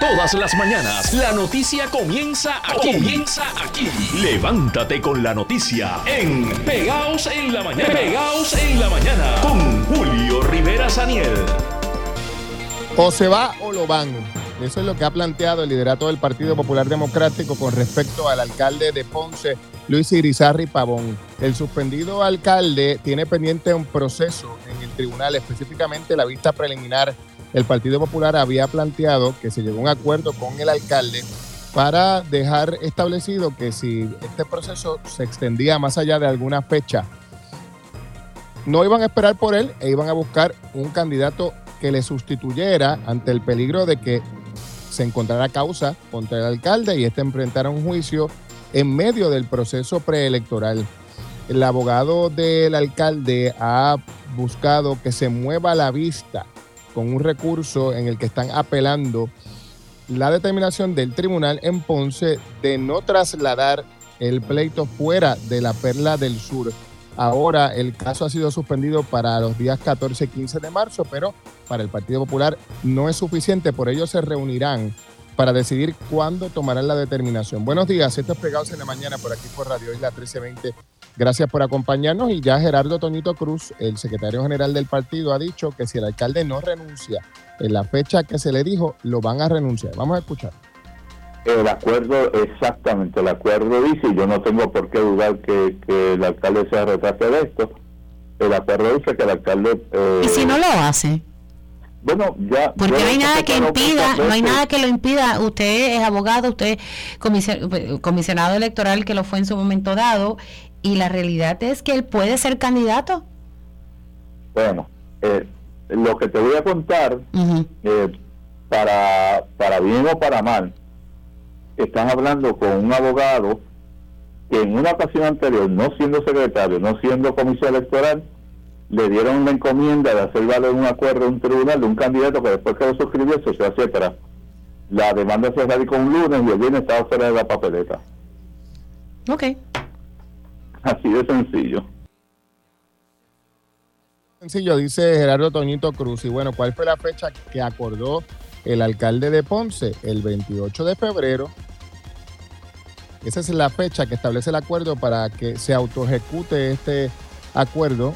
Todas las mañanas la noticia comienza aquí. Comienza aquí. Levántate con la noticia en Pegaos en la mañana. Pegaos en la mañana con Julio Rivera Saniel. O se va o lo van. Eso es lo que ha planteado el liderato del Partido Popular Democrático con respecto al alcalde de Ponce, Luis Irizarri Pavón. El suspendido alcalde tiene pendiente un proceso en el tribunal, específicamente la vista preliminar. El Partido Popular había planteado que se llegó a un acuerdo con el alcalde para dejar establecido que si este proceso se extendía más allá de alguna fecha, no iban a esperar por él e iban a buscar un candidato que le sustituyera ante el peligro de que se encontrara causa contra el alcalde y este enfrentara un juicio en medio del proceso preelectoral. El abogado del alcalde ha buscado que se mueva la vista con un recurso en el que están apelando la determinación del tribunal en Ponce de no trasladar el pleito fuera de la Perla del Sur. Ahora el caso ha sido suspendido para los días 14 y 15 de marzo, pero para el Partido Popular no es suficiente, por ello se reunirán para decidir cuándo tomarán la determinación. Buenos días, estos pegados en la mañana por aquí por Radio Isla 1320. Gracias por acompañarnos y ya Gerardo Toñito Cruz, el secretario general del partido, ha dicho que si el alcalde no renuncia en la fecha que se le dijo, lo van a renunciar. Vamos a escuchar. El acuerdo, exactamente, el acuerdo dice, y yo no tengo por qué dudar que, el alcalde se retrase de esto, el acuerdo dice que el alcalde... Eh, ¿Y si no lo hace? Bueno, ya... Porque no hay nada que impida, no hay nada que lo impida. Usted es abogado, usted es comisionado electoral que lo fue en su momento dado, y la realidad es que él puede ser candidato. Bueno, eh, lo que te voy a contar, eh, para, para bien o para mal, están hablando con un abogado que en una ocasión anterior, no siendo secretario, no siendo comisión electoral, le dieron una encomienda de hacer valer un acuerdo en un tribunal de un candidato que después que lo suscribió, etcétera, etcétera. La demanda se radicó un lunes y el viernes estaba fuera de la papeleta. Ok. Así de sencillo. Sencillo, dice Gerardo Toñito Cruz. Y bueno, ¿cuál fue la fecha que acordó el alcalde de Ponce? El 28 de febrero. Esa es la fecha que establece el acuerdo para que se autoejecute este acuerdo,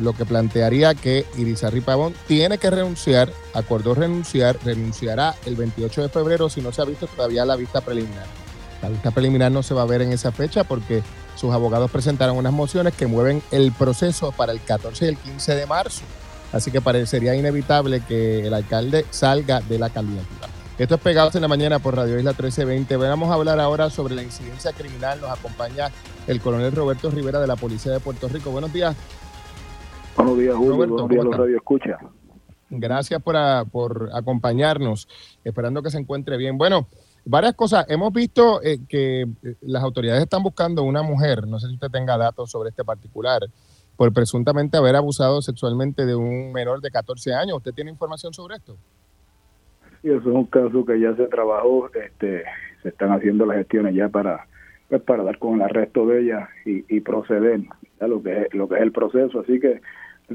lo que plantearía que Irizarry Pavón tiene que renunciar, acordó renunciar, renunciará el 28 de febrero si no se ha visto todavía la vista preliminar. La vista preliminar no se va a ver en esa fecha porque sus abogados presentaron unas mociones que mueven el proceso para el 14 y el 15 de marzo. Así que parecería inevitable que el alcalde salga de la candidatura. Esto es Pegados en la Mañana por Radio Isla 1320. Vamos a hablar ahora sobre la incidencia criminal. Nos acompaña el coronel Roberto Rivera de la Policía de Puerto Rico. Buenos días. Buenos días, Julio. Buenos días, los Radio Escucha. Gracias por, por acompañarnos. Esperando que se encuentre bien. Bueno, varias cosas. Hemos visto eh, que eh, las autoridades están buscando una mujer, no sé si usted tenga datos sobre este particular, por presuntamente haber abusado sexualmente de un menor de 14 años. ¿Usted tiene información sobre esto? Sí, eso es un caso que ya se trabajó, este, se están haciendo las gestiones ya para pues para dar con el arresto de ella y, proceder a lo que es, lo que es el proceso. Así que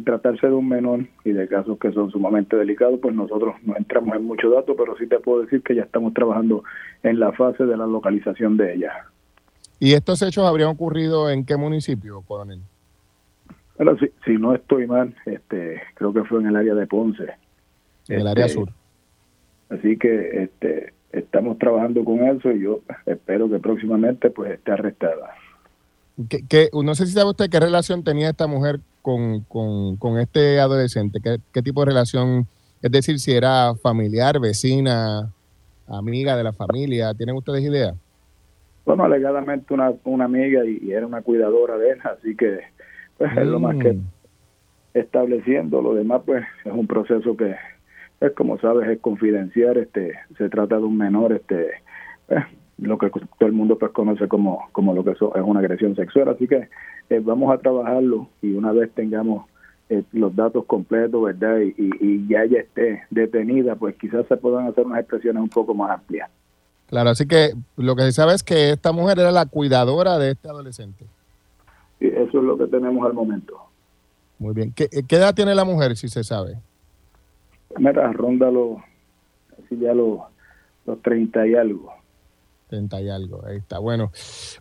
tratarse de un menor y de casos que son sumamente delicados, pues nosotros no entramos en muchos datos, pero sí te puedo decir que ya estamos trabajando en la fase de la localización de ella. ¿Y estos hechos habrían ocurrido en qué municipio, coronel? Bueno, si, si no estoy mal, este, creo que fue en el área de Ponce. En el área este, sur. Así que este, estamos trabajando con eso y yo espero que próximamente pues esté arrestada. ¿Qué, no sé si sabe usted qué relación tenía esta mujer con, con, este adolescente? ¿Qué, tipo de relación? Es decir, si era familiar, vecina, amiga de la familia. ¿Tienen ustedes idea? Bueno, alegadamente una, una amiga y, era una cuidadora de él, así que pues es lo más que mm. estableciendo. Lo demás pues es un proceso que, pues como sabes, es confidencial. Este, se trata de un menor, este, pues, lo que todo el mundo pues conoce como, como lo que es una agresión sexual. Así que eh, vamos a trabajarlo y una vez tengamos eh, los datos completos, ¿verdad? Y, y, ya ella esté detenida, pues quizás se puedan hacer unas expresiones un poco más amplias. Claro, así que lo que se sabe es que esta mujer era la cuidadora de este adolescente. Y eso es lo que tenemos al momento. Muy bien. ¿Qué, qué edad tiene la mujer, si se sabe? Mira, ronda así ya lo los 30 y algo. 30 y algo, ahí está. Bueno,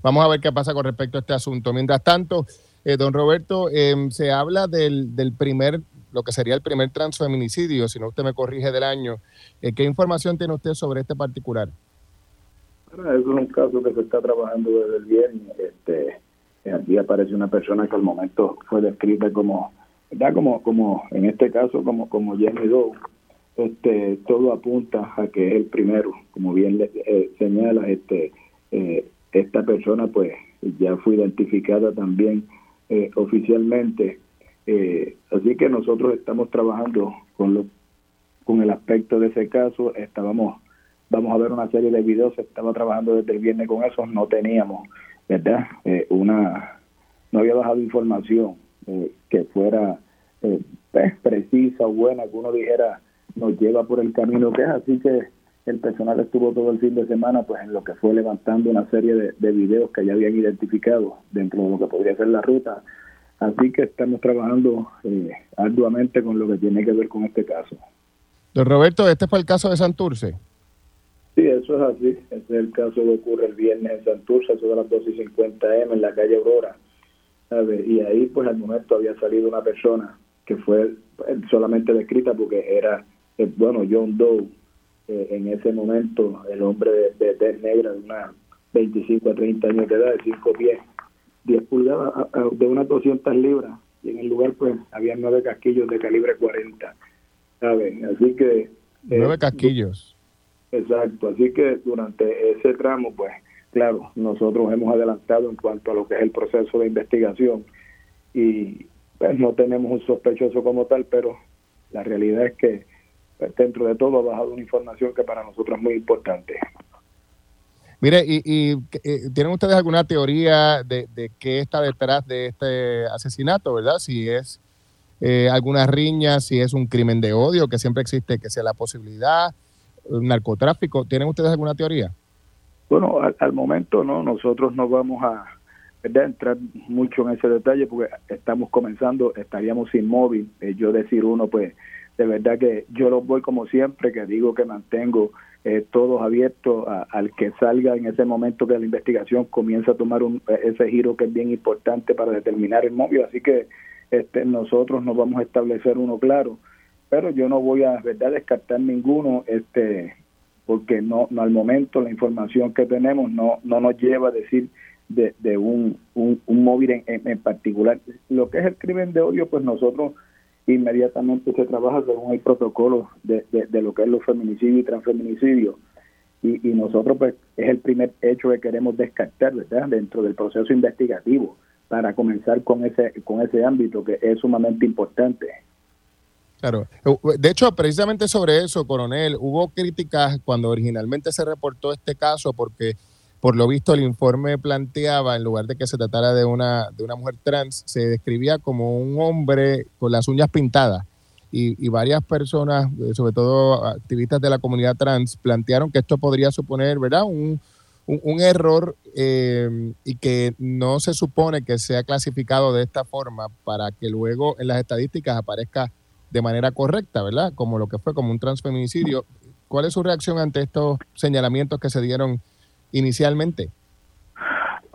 vamos a ver qué pasa con respecto a este asunto. Mientras tanto, eh, don Roberto, em, se habla del, del primer, lo que sería el primer transfeminicidio, si no usted me corrige del año. Eh, ¿Qué información tiene usted sobre este particular? Bueno, es un caso que se está trabajando desde el viernes. Este, aquí aparece una persona que al momento fue descrita como, ¿verdad? Como, como en este caso, como, como Jenny Doe este, todo apunta a que es el primero, como bien le, eh, señala, este, eh, esta persona pues ya fue identificada también eh, oficialmente, así que nosotros estamos trabajando con lo, con el aspecto de ese caso, estábamos, vamos a ver una serie de videos, estaba trabajando desde el viernes con eso, no teníamos, ¿verdad? una, no había bajado información que fuera pues, precisa o buena, que uno dijera nos lleva por el camino que es, así que el personal estuvo todo el fin de semana pues en lo que fue levantando una serie de, de videos que ya habían identificado dentro de lo que podría ser la ruta, así que estamos trabajando eh, arduamente con lo que tiene que ver con este caso. Don Roberto, ¿este fue el caso de Santurce? Sí, eso es así. Este es el caso que ocurre el viernes en Santurce, eso de las 2 y 50 M en la calle Aurora. Y ahí, pues al momento había salido una persona que fue eh, solamente descrita porque era eh, bueno, John Doe, eh, en ese momento, el hombre de, de, negra de unas 25 a 30 años de edad, de 5 pies, 10 pulgadas, de unas 200 libras, y en el lugar pues había nueve casquillos de calibre 40, ¿saben? Así que... Eh, nueve casquillos. Exacto, así que durante ese tramo, pues claro, nosotros hemos adelantado en cuanto a lo que es el proceso de investigación y pues no tenemos un sospechoso como tal, pero la realidad es que dentro de todo ha bajado una información que para nosotros es muy importante. Mire, ¿y, eh, tienen ustedes alguna teoría de, qué está detrás de este asesinato, verdad? Si es eh, alguna riña, si es un crimen de odio, que siempre existe, que sea la posibilidad, narcotráfico. ¿Tienen ustedes alguna teoría? Bueno, al, momento no, nosotros no vamos a entrar mucho en ese detalle porque estamos comenzando, estaríamos inmóvil. Eh, yo decir uno, pues de verdad que yo los voy como siempre, que digo que mantengo eh, todos abiertos al que salga en ese momento que la investigación comienza a tomar un, ese giro que es bien importante para determinar el móvil. Así que este, nosotros nos vamos a establecer uno claro, pero yo no voy a verdad descartar ninguno, este, porque no, no al momento la información que tenemos no, no nos lleva a decir de, de un, un, móvil en, en particular. Lo que es el crimen de odio, pues nosotros inmediatamente se trabaja según el protocolo de, de, lo que es los feminicidios y transfeminicidios. Y, y, nosotros, pues, es el primer hecho que queremos descartar, ¿verdad?, dentro del proceso investigativo, para comenzar con ese, con ese ámbito que es sumamente importante. Claro. De hecho, precisamente sobre eso, coronel, hubo críticas cuando originalmente se reportó este caso porque por lo visto, el informe planteaba, en lugar de que se tratara de una, de una mujer trans, se describía como un hombre con las uñas pintadas. Y, varias personas, sobre todo activistas de la comunidad trans, plantearon que esto podría suponer, ¿verdad?, un, error eh, y que no se supone que sea clasificado de esta forma para que luego en las estadísticas aparezca de manera correcta, ¿verdad? Como lo que fue como un transfeminicidio. ¿Cuál es su reacción ante estos señalamientos que se dieron inicialmente?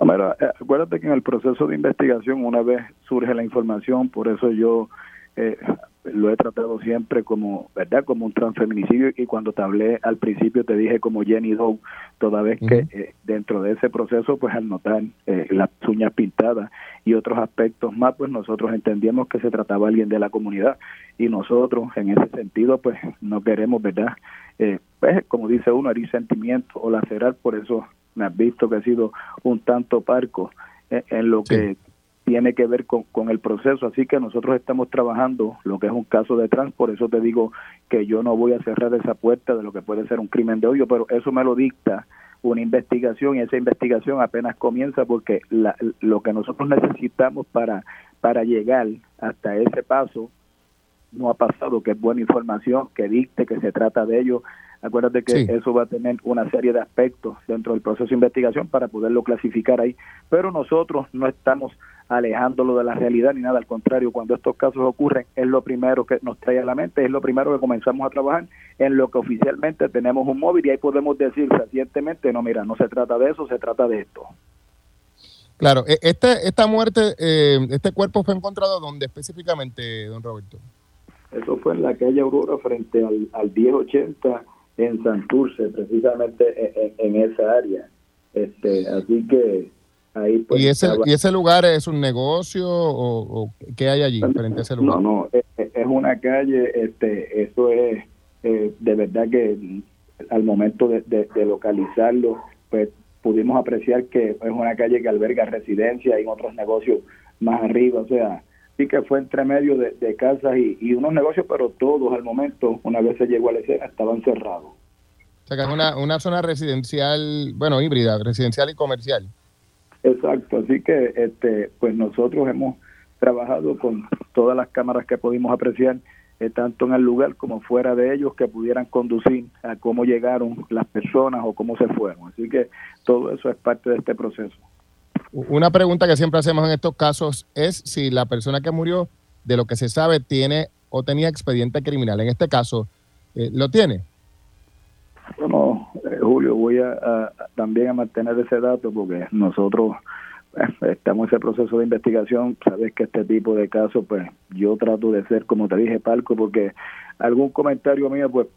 Mira, eh, acuérdate que en el proceso de investigación una vez surge la información, por eso yo eh, lo he tratado siempre como, ¿verdad? Como un transfeminicidio y cuando te hablé al principio te dije como Jenny Doe, toda vez que eh, dentro de ese proceso, pues al notar las uñas pintadas y otros aspectos más, pues nosotros entendíamos que se trataba de alguien de la comunidad y nosotros en ese sentido, pues no queremos, ¿verdad? eh, pues, como dice uno, herir sentimientos o lacerar, por eso me has visto que ha sido un tanto parco en lo que tiene que ver con, con, el proceso. Así que nosotros estamos trabajando lo que es un caso de trans, por eso te digo que yo no voy a cerrar esa puerta de lo que puede ser un crimen de odio, pero eso me lo dicta una investigación y esa investigación apenas comienza porque la, lo que nosotros necesitamos para, para llegar hasta ese paso no ha pasado, que es buena información, que dicte que se trata de ello. Acuérdate que eso va a tener una serie de aspectos dentro del proceso de investigación para poderlo clasificar ahí, pero nosotros no estamos alejándolo de la realidad ni nada, al contrario, cuando estos casos ocurren es lo primero que nos trae a la mente, es lo primero que comenzamos a trabajar en lo que oficialmente tenemos un móvil y ahí podemos decir recientemente, no, mira, no se trata de eso, se trata de esto. Claro, este, esta muerte, eh, este cuerpo fue encontrado ¿dónde específicamente, don Roberto? Eso fue en la calle Aurora frente al, al 1080 en Santurce, precisamente en, esa área. Este, así que ahí pues, ¿Y ese, ¿Y ese lugar es un negocio o, qué hay allí frente a ese lugar? No, no, es, una calle, este, eso es eh, de verdad que al momento de, de localizarlo, pues pudimos apreciar que es una calle que alberga residencia y otros negocios más arriba, o sea, sí que fue entre medio de, casas y, unos negocios, pero todos al momento, una vez se llegó a la escena, estaban cerrados. O sea, que es una, una zona residencial, bueno, híbrida, residencial y comercial. Exacto, así que este, pues nosotros hemos trabajado con todas las cámaras que pudimos apreciar eh, tanto en el lugar como fuera de ellos, que pudieran conducir a cómo llegaron las personas o cómo se fueron. Así que todo eso es parte de este proceso. Una pregunta que siempre hacemos en estos casos es si la persona que murió, de lo que se sabe, tiene o tenía expediente criminal. En este caso, eh, ¿lo tiene? Bueno, eh, Julio, voy a, también a mantener ese dato porque nosotros estamos en ese proceso de investigación, sabes que este tipo de casos, pues yo trato de ser, como te dije, palco, porque algún comentario mío, pues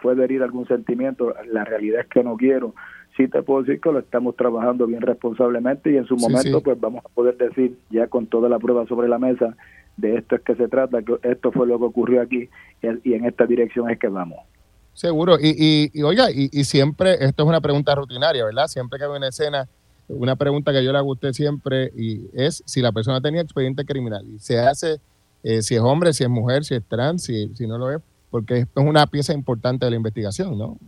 puede herir algún sentimiento, la realidad es que no quiero, sí te puedo decir que lo estamos trabajando bien responsablemente y en su momento pues vamos a poder decir ya con toda la prueba sobre la mesa de esto es que se trata, que esto fue lo que ocurrió aquí y, en esta dirección es que vamos. Seguro, y, y, oiga, y, y siempre, esto es una pregunta rutinaria, ¿verdad? Siempre que hay una escena una pregunta que yo le hago a usted siempre y es si la persona tenía expediente criminal y se hace eh, si es hombre, si es mujer, si es trans, si, si no lo es, porque es una pieza importante de la investigación, ¿no?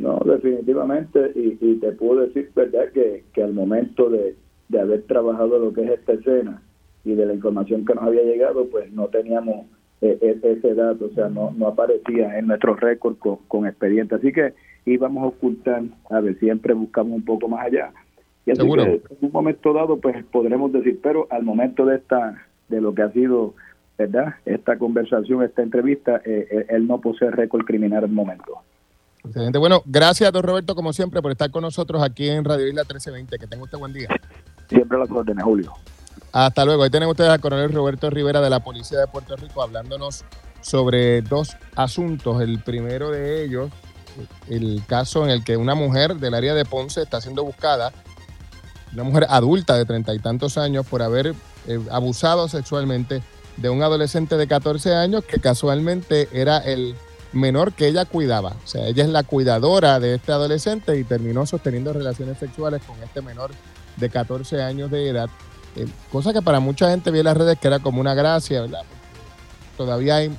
No, definitivamente, y, te puedo decir, ¿verdad?, que, que al momento de, haber trabajado lo que es esta escena y de la información que nos había llegado, pues no teníamos eh, e, ese dato, o sea, no, no aparecía en nuestro récord con, con expediente. Así que íbamos a ocultar, a ver, siempre buscamos un poco más allá y así Que en un momento dado, pues podremos decir, pero al momento de esta, de lo que ha sido, ¿verdad? Esta conversación, esta entrevista, eh, eh, él no posee récord criminal el momento. Excelente. Bueno, gracias, don Roberto, como siempre, por estar con nosotros aquí en Radio Isla 1320. Que tenga usted buen día. Siempre a las órdenes, Julio. Hasta luego. Ahí tenemos ustedes al coronel Roberto Rivera de la Policía de Puerto Rico hablándonos sobre dos asuntos. El primero de ellos, el caso en el que una mujer del área de Ponce está siendo buscada una mujer adulta de treinta y tantos años por haber eh, abusado sexualmente de un adolescente de 14 años que casualmente era el menor que ella cuidaba. O sea, ella es la cuidadora de este adolescente y terminó sosteniendo relaciones sexuales con este menor de 14 años de edad. Eh, cosa que para mucha gente vi en las redes que era como una gracia, ¿verdad? todavía hay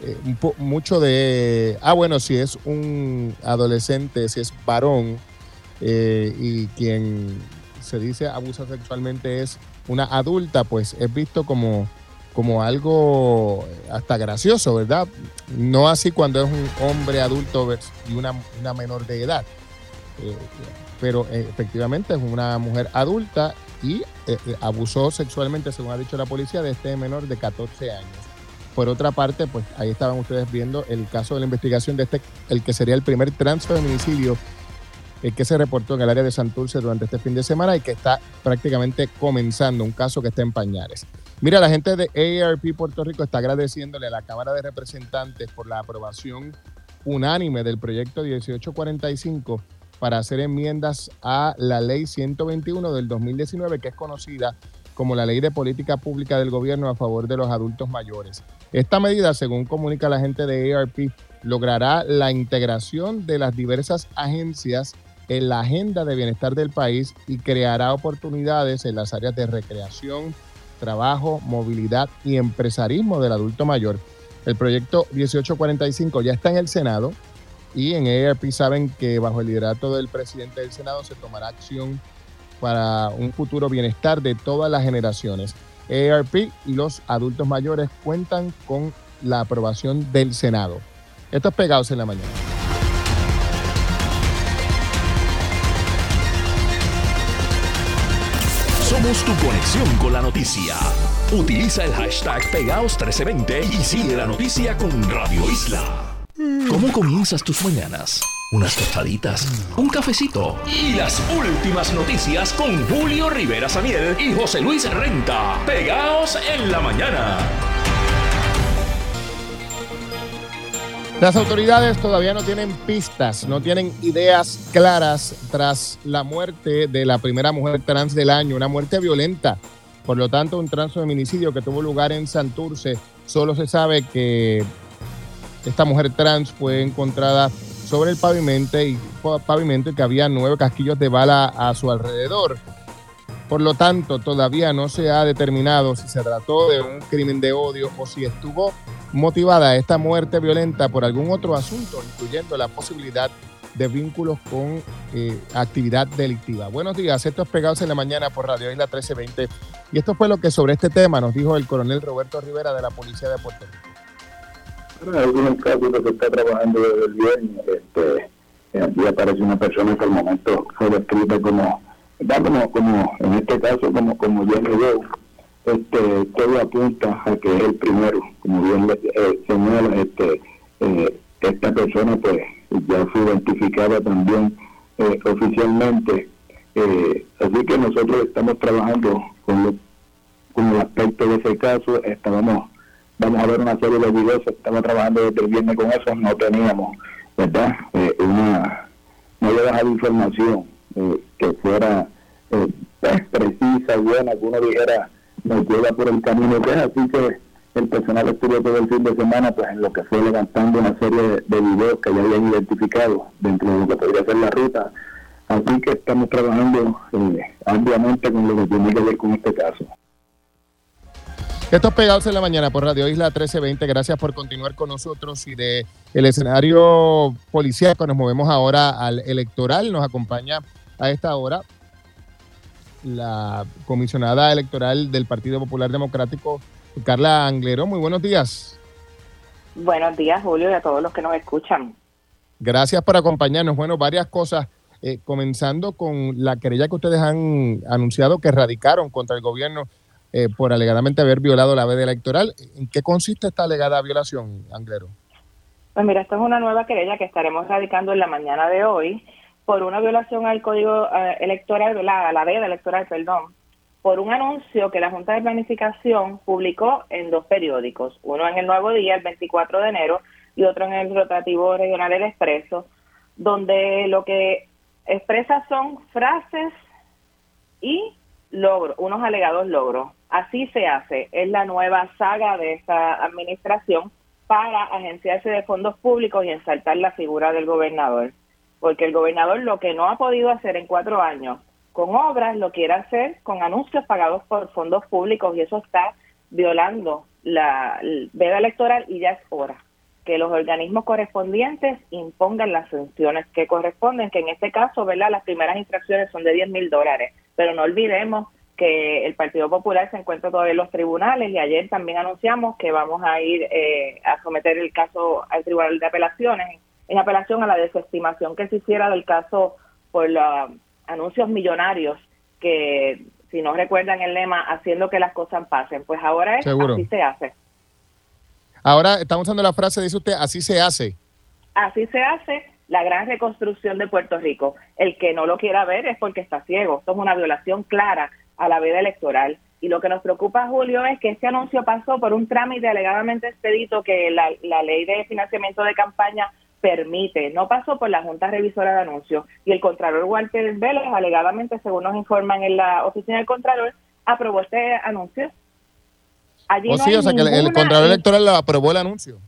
eh, mucho de, ah, bueno, si es un adolescente, si es varón, y quien se dice abusa sexualmente es una adulta, pues es visto como, como algo hasta gracioso, ¿verdad? No así cuando es un hombre adulto y una, menor de edad. Eh, pero eh, efectivamente es una mujer adulta y eh, abusó sexualmente, según ha dicho la policía, de este menor de 14 años. Por otra parte, pues ahí estaban ustedes viendo el caso de la investigación de este, el que sería el primer transfeminicidio el que se reportó en el área de Santurce durante este fin de semana y que está prácticamente comenzando, un caso que está en pañales. Mira, la gente de ARP Puerto Rico está agradeciéndole a la Cámara de Representantes por la aprobación unánime del proyecto 1845 para hacer enmiendas a la ley 121 del 2019, que es conocida como la ley de política pública del gobierno a favor de los adultos mayores. Esta medida, según comunica la gente de ARP, logrará la integración de las diversas agencias en la agenda de bienestar del país y creará oportunidades en las áreas de recreación, trabajo, movilidad y empresarismo del adulto mayor. El proyecto 1845 ya está en el Senado y en ARP saben que bajo el liderato del presidente del Senado se tomará acción para un futuro bienestar de todas las generaciones. ARP y los adultos mayores cuentan con la aprobación del Senado. Estos pegados en la mañana. Somos tu conexión con la noticia. Utiliza el hashtag Pegaos1320 y sigue la noticia con Radio Isla. ¿Cómo comienzas tus mañanas? Unas tostaditas, un cafecito y las últimas noticias con Julio Rivera Samiel y José Luis Renta. Pegaos en la mañana. Las autoridades todavía no tienen pistas, no tienen ideas claras tras la muerte de la primera mujer trans del año, una muerte violenta. Por lo tanto, un transfeminicidio que tuvo lugar en Santurce. Solo se sabe que esta mujer trans fue encontrada sobre el pavimento y, pavimento y que había nueve casquillos de bala a su alrededor. Por lo tanto, todavía no se ha determinado si se trató de un crimen de odio o si estuvo motivada esta muerte violenta por algún otro asunto, incluyendo la posibilidad de vínculos con eh, actividad delictiva. Buenos días, esto es Pegados en la Mañana por Radio Isla 1320. Y esto fue lo que sobre este tema nos dijo el coronel Roberto Rivera de la Policía de Puerto Rico. En algunos casos que está trabajando desde el viernes, este, aquí aparece una persona que al momento fue descrita como, como, como en este caso, como, como Jenny Doe, este, todo apunta a que es el primero, como bien eh, señala, este, eh, esta persona pues ya fue identificada también eh, oficialmente, eh, así que nosotros estamos trabajando con, con el aspecto de ese caso, estábamos, vamos a ver una serie de videos, estamos trabajando desde el viernes con eso, no teníamos, ¿verdad? una, no había dejado información que fuera pues, precisa, buena, que uno dijera nos lleva por el camino que es, así que el personal estuvo todo el fin de semana pues en lo que fue levantando una serie de, videos que ya habían identificado dentro de lo que podría ser la ruta. Así que estamos trabajando eh, ampliamente con lo que tiene que ver con este caso. Estos pegados en la mañana por Radio Isla 1320. Gracias por continuar con nosotros y de el escenario policíaco nos movemos ahora al electoral. Nos acompaña a esta hora la comisionada electoral del Partido Popular Democrático, Carla Anglero. Muy buenos días. Buenos días, Julio, y a todos los que nos escuchan. Gracias por acompañarnos. Bueno, varias cosas, eh, comenzando con la querella que ustedes han anunciado que radicaron contra el gobierno eh, por alegadamente haber violado la veda electoral. ¿En qué consiste esta alegada violación, Anglero? Pues mira, esta es una nueva querella que estaremos radicando en la mañana de hoy por una violación al código eh, electoral, la, la veda electoral, perdón, por un anuncio que la Junta de Planificación publicó en dos periódicos, uno en el Nuevo Día, el 24 de enero, y otro en el rotativo regional El Expreso, donde lo que expresa son frases y logros, unos alegados logros. Así se hace, es la nueva saga de esta administración para agenciarse de fondos públicos y ensaltar la figura del gobernador porque el gobernador lo que no ha podido hacer en cuatro años con obras lo quiere hacer con anuncios pagados por fondos públicos y eso está violando la veda electoral y ya es hora que los organismos correspondientes impongan las sanciones que corresponden, que en este caso, ¿verdad? Las primeras infracciones son de 10 mil dólares, pero no olvidemos que el Partido Popular se encuentra todavía en los tribunales y ayer también anunciamos que vamos a ir eh, a someter el caso al Tribunal de Apelaciones en apelación a la desestimación que se hiciera del caso por los anuncios millonarios que, si no recuerdan el lema, haciendo que las cosas pasen. Pues ahora es así se hace. Ahora estamos usando la frase, dice usted, así se hace. Así se hace la gran reconstrucción de Puerto Rico. El que no lo quiera ver es porque está ciego. Esto es una violación clara a la vida electoral. Y lo que nos preocupa, Julio, es que este anuncio pasó por un trámite alegadamente expedito que la, la ley de financiamiento de campaña permite, no pasó por la Junta Revisora de Anuncios y el Contralor Walter Vélez, alegadamente, según nos informan en la oficina del Contralor, aprobó este anuncio. Allí oh, sí, o sea que el, Contralor Electoral aprobó el anuncio.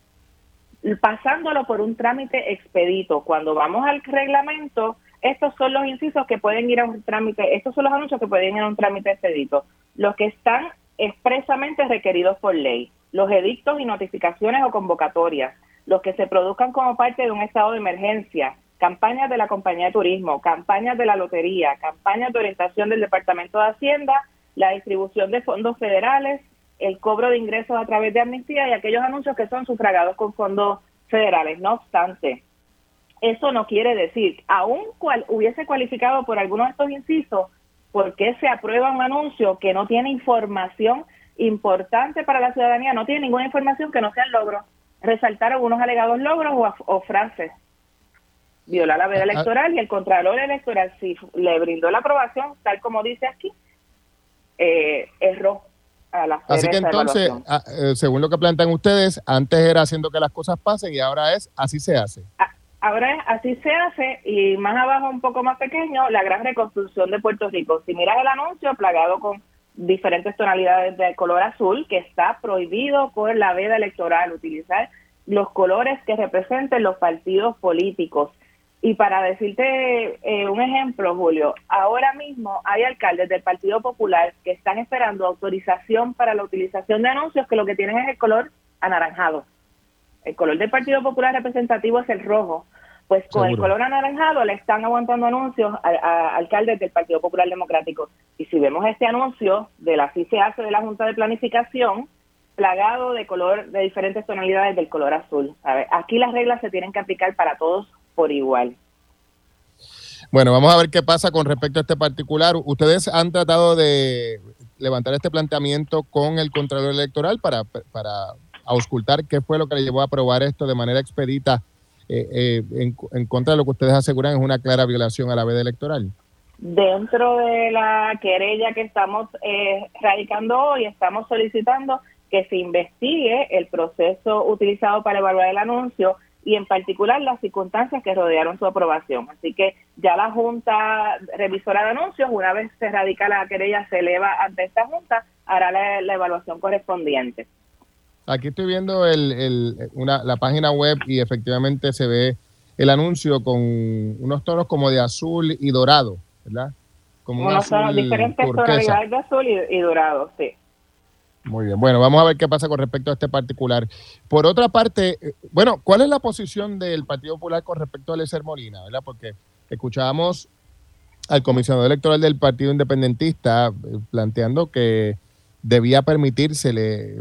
Pasándolo por un trámite expedito. Cuando vamos al reglamento, estos son los incisos que pueden ir a un trámite, estos son los anuncios que pueden ir a un trámite expedito. Los que están expresamente requeridos por ley, los edictos y notificaciones o convocatorias, los que se produzcan como parte de un estado de emergencia, campañas de la compañía de turismo, campañas de la lotería, campañas de orientación del Departamento de Hacienda, la distribución de fondos federales, el cobro de ingresos a través de amnistía y aquellos anuncios que son sufragados con fondos federales. No obstante, eso no quiere decir, aun cual hubiese cualificado por alguno de estos incisos, ¿Por qué se aprueba un anuncio que no tiene información importante para la ciudadanía? No tiene ninguna información que no sea el logro. Resaltar algunos alegados logros o, frases. Violar la veda ah, ah. electoral y el Contralor Electoral, si le brindó la aprobación, tal como dice aquí, eh, erró a la Así que entonces, ah, eh, según lo que plantean ustedes, antes era haciendo que las cosas pasen y ahora es así se hace. Ahora así se hace y más abajo, un poco más pequeño, la gran reconstrucción de Puerto Rico. Si miras el anuncio plagado con diferentes tonalidades de color azul, que está prohibido por la veda electoral utilizar los colores que representen los partidos políticos. Y para decirte eh, un ejemplo, Julio, ahora mismo hay alcaldes del Partido Popular que están esperando autorización para la utilización de anuncios que lo que tienen es el color anaranjado. El color del Partido Popular representativo es el rojo. Pues con el color anaranjado le están aguantando anuncios a, alcaldes del Partido Popular Democrático. Y si vemos este anuncio de la CICAC de la Junta de Planificación, plagado de color de diferentes tonalidades del color azul. Aquí las reglas se tienen que aplicar para todos por igual. Bueno, vamos a ver qué pasa con respecto a este particular. Ustedes han tratado de levantar este planteamiento con el Contralor Electoral para, para auscultar qué fue lo que le llevó a aprobar esto de manera expedita eh, eh, en, contra de lo que ustedes aseguran es una clara violación a la veda electoral. Dentro de la querella que estamos eh, radicando hoy, estamos solicitando que se investigue el proceso utilizado para evaluar el anuncio y en particular las circunstancias que rodearon su aprobación. Así que ya la Junta Revisora de Anuncios, una vez se radica la querella, se eleva ante esta Junta, hará la evaluación correspondiente. Aquí estoy viendo el, una, la página web y efectivamente se ve el anuncio con unos tonos como de azul y dorado, ¿verdad? Como unos diferentes tonalidades de azul y, dorado, sí. Muy bien, bueno, vamos a ver qué pasa con respecto a este particular. Por otra parte, eh, bueno, ¿cuál es la posición del Partido Popular con respecto a Lecer Molina, verdad? Porque escuchábamos al comisionado electoral del Partido Independentista eh, planteando que debía permitírsele eh,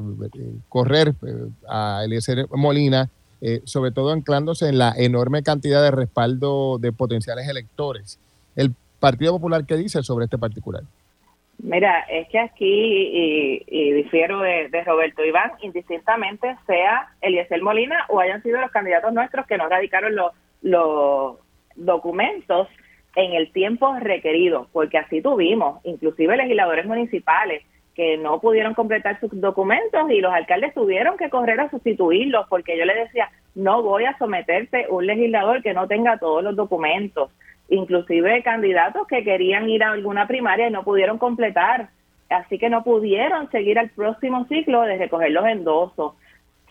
correr eh, a Eliezer Molina, eh, sobre todo anclándose en la enorme cantidad de respaldo de potenciales electores. ¿El Partido Popular qué dice sobre este particular? Mira, es que aquí, y, difiero de, Roberto Iván, indistintamente sea Eliezer Molina o hayan sido los candidatos nuestros que no radicaron los, los documentos en el tiempo requerido, porque así tuvimos, inclusive legisladores municipales que no pudieron completar sus documentos y los alcaldes tuvieron que correr a sustituirlos porque yo le decía, no voy a someterte un legislador que no tenga todos los documentos, inclusive candidatos que querían ir a alguna primaria y no pudieron completar, así que no pudieron seguir al próximo ciclo de recoger los endosos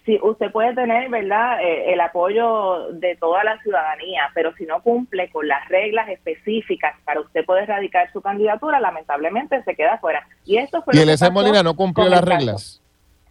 si usted puede tener, ¿verdad?, eh, el apoyo de toda la ciudadanía, pero si no cumple con las reglas específicas para usted poder erradicar su candidatura, lamentablemente se queda fuera. Y esto fue ¿Y el S. Molina no cumplió las reglas?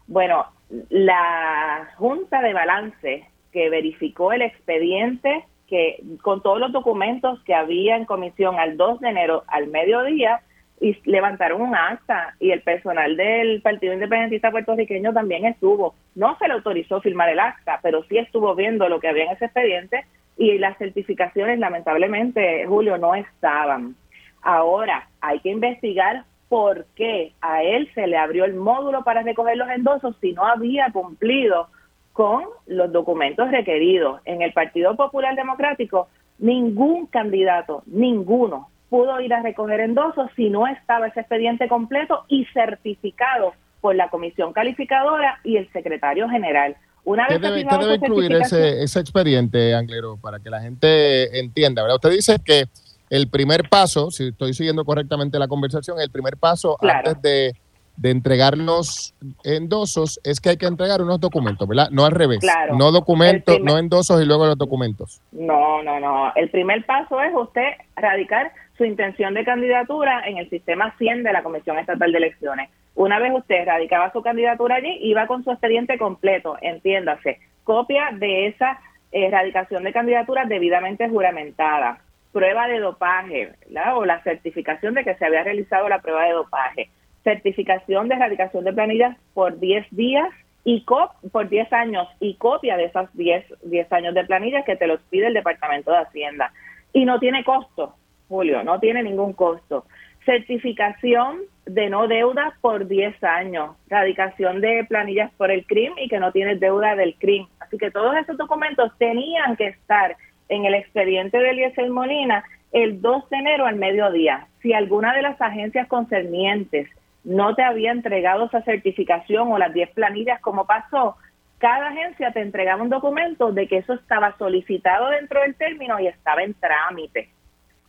Bueno, la Junta de Balance que verificó el expediente que con todos los documentos que había en comisión al 2 de enero al mediodía, y levantaron un acta y el personal del Partido Independentista puertorriqueño también estuvo. No se le autorizó firmar el acta, pero sí estuvo viendo lo que había en ese expediente y las certificaciones lamentablemente, Julio, no estaban. Ahora hay que investigar por qué a él se le abrió el módulo para recoger los endosos si no había cumplido con los documentos requeridos. En el Partido Popular Democrático, ningún candidato, ninguno, pudo ir a recoger endosos si no estaba ese expediente completo y certificado por la comisión calificadora y el secretario general. Una vez ¿Qué debe, ¿qué debe incluir ese, ese expediente, Anglero, para que la gente entienda? ¿verdad? Usted dice que el primer paso, si estoy siguiendo correctamente la conversación, el primer paso antes de, de, entregar los endosos es que hay que entregar unos documentos, ¿verdad? No al revés. No documentos, no endosos y luego los documentos. No, no, no. El primer paso es usted radicar su intención de candidatura en el sistema 100 de la Comisión Estatal de Elecciones. Una vez usted radicaba su candidatura allí, iba con su expediente completo, entiéndase, copia de esa erradicación de candidatura debidamente juramentada, prueba de dopaje, o la certificación de que se había realizado la prueba de dopaje, certificación de erradicación de planillas por 10 días y cop por 10 años y copia de esas 10, 10 años de planillas que te los pide el Departamento de Hacienda. Y no tiene costo, Julio, no tiene ningún costo. certificación de no deuda por 10 años, radicación de planillas por el CRIM y que no tienes deuda del CRIM. Así que todos esos documentos tenían que estar en el expediente de Eliezer Molina el 2 de enero al mediodía. Si alguna de las agencias concernientes no te había entregado esa certificación o las 10 planillas como pasó, cada agencia te entregaba un documento de que eso estaba solicitado dentro del término y estaba en trámite.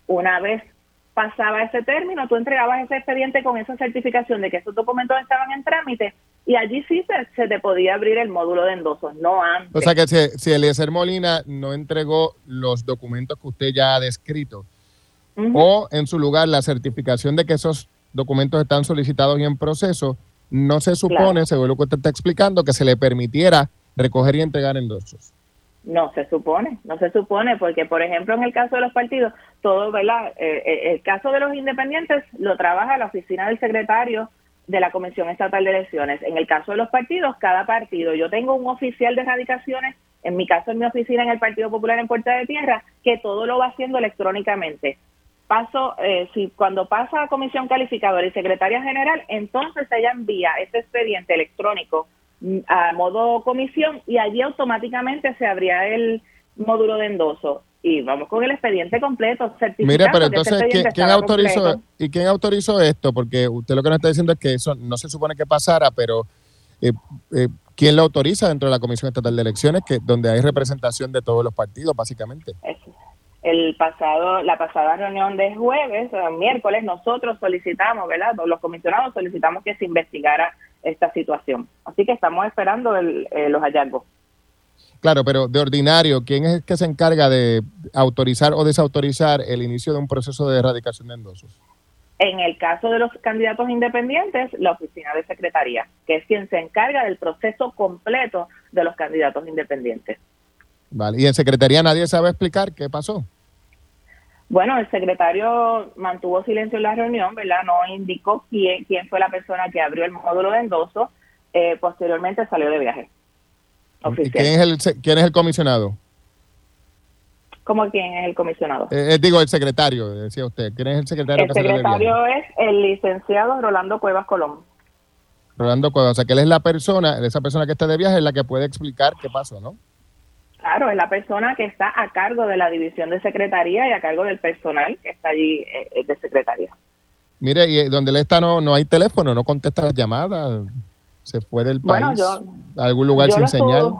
Una vez pasaba ese término, tú entregabas ese expediente con esa certificación de que esos documentos estaban en trámite y allí sí se, te podía abrir el módulo de endosos, no antes. O sea que si, si Eliezer Molina no entregó los documentos que usted ya ha descrito, o en su lugar la certificación de que esos documentos están solicitados y en proceso, no se supone, según lo que usted está explicando, que se le permitiera recoger y entregar endosos. No se supone, no se supone, porque por ejemplo en el caso de los partidos, todo, ¿verdad? Eh, eh, el caso de los independientes lo trabaja la oficina del secretario de la Comisión Estatal de Elecciones. En el caso de los partidos, cada partido, yo tengo un oficial de radicaciones, en mi caso en mi oficina en el Partido Popular en Puerta de Tierra, que todo lo va haciendo electrónicamente. Paso, eh, si cuando pasa a Comisión Calificadora y Secretaria General, entonces ella envía ese expediente electrónico a modo comisión y allí automáticamente se abría el módulo de endoso y vamos con el expediente completo Mire, pero entonces, ¿quién, autorizó y quién autorizó esto? Porque usted lo que nos está diciendo es que eso no se supone que pasara, pero eh, eh, ¿quién lo autoriza dentro de la Comisión Estatal de Elecciones, que donde hay representación de todos los partidos, básicamente? El pasado, la pasada reunión de jueves, miércoles, nosotros solicitamos, ¿verdad? Los comisionados solicitamos que se investigara esta situación. Así que estamos esperando eh, los hallazgos. Claro, pero de ordinario, ¿quién es el que se encarga de autorizar o desautorizar el inicio de un proceso de erradicación de endosos? En el caso de los candidatos independientes, la oficina de secretaría, que es quien se encarga del proceso completo de los candidatos independientes. Vale, ¿y en secretaría nadie sabe explicar qué pasó? Bueno, el secretario mantuvo silencio en la reunión, ¿verdad? No indicó quién, quién fue la persona que abrió el módulo de endoso. Eh, posteriormente salió de viaje. Oficial. quién, es el, quién es el comisionado? ¿Cómo quién es el comisionado? Eh, eh, digo, el secretario, decía usted. ¿Quién es el secretario? El secretario es el licenciado Rolando Cuevas Colón. Rolando Cuevas, o sea que él es la persona, esa persona que está de viaje es la que puede explicar qué pasó, ¿no? Claro, es la persona que está a cargo de la división de secretaría y a cargo del personal que está allí eh, de secretaría. Mire, y donde él está no, no hay teléfono, no contesta las llamadas, se fue del país, a algún lugar sin señal.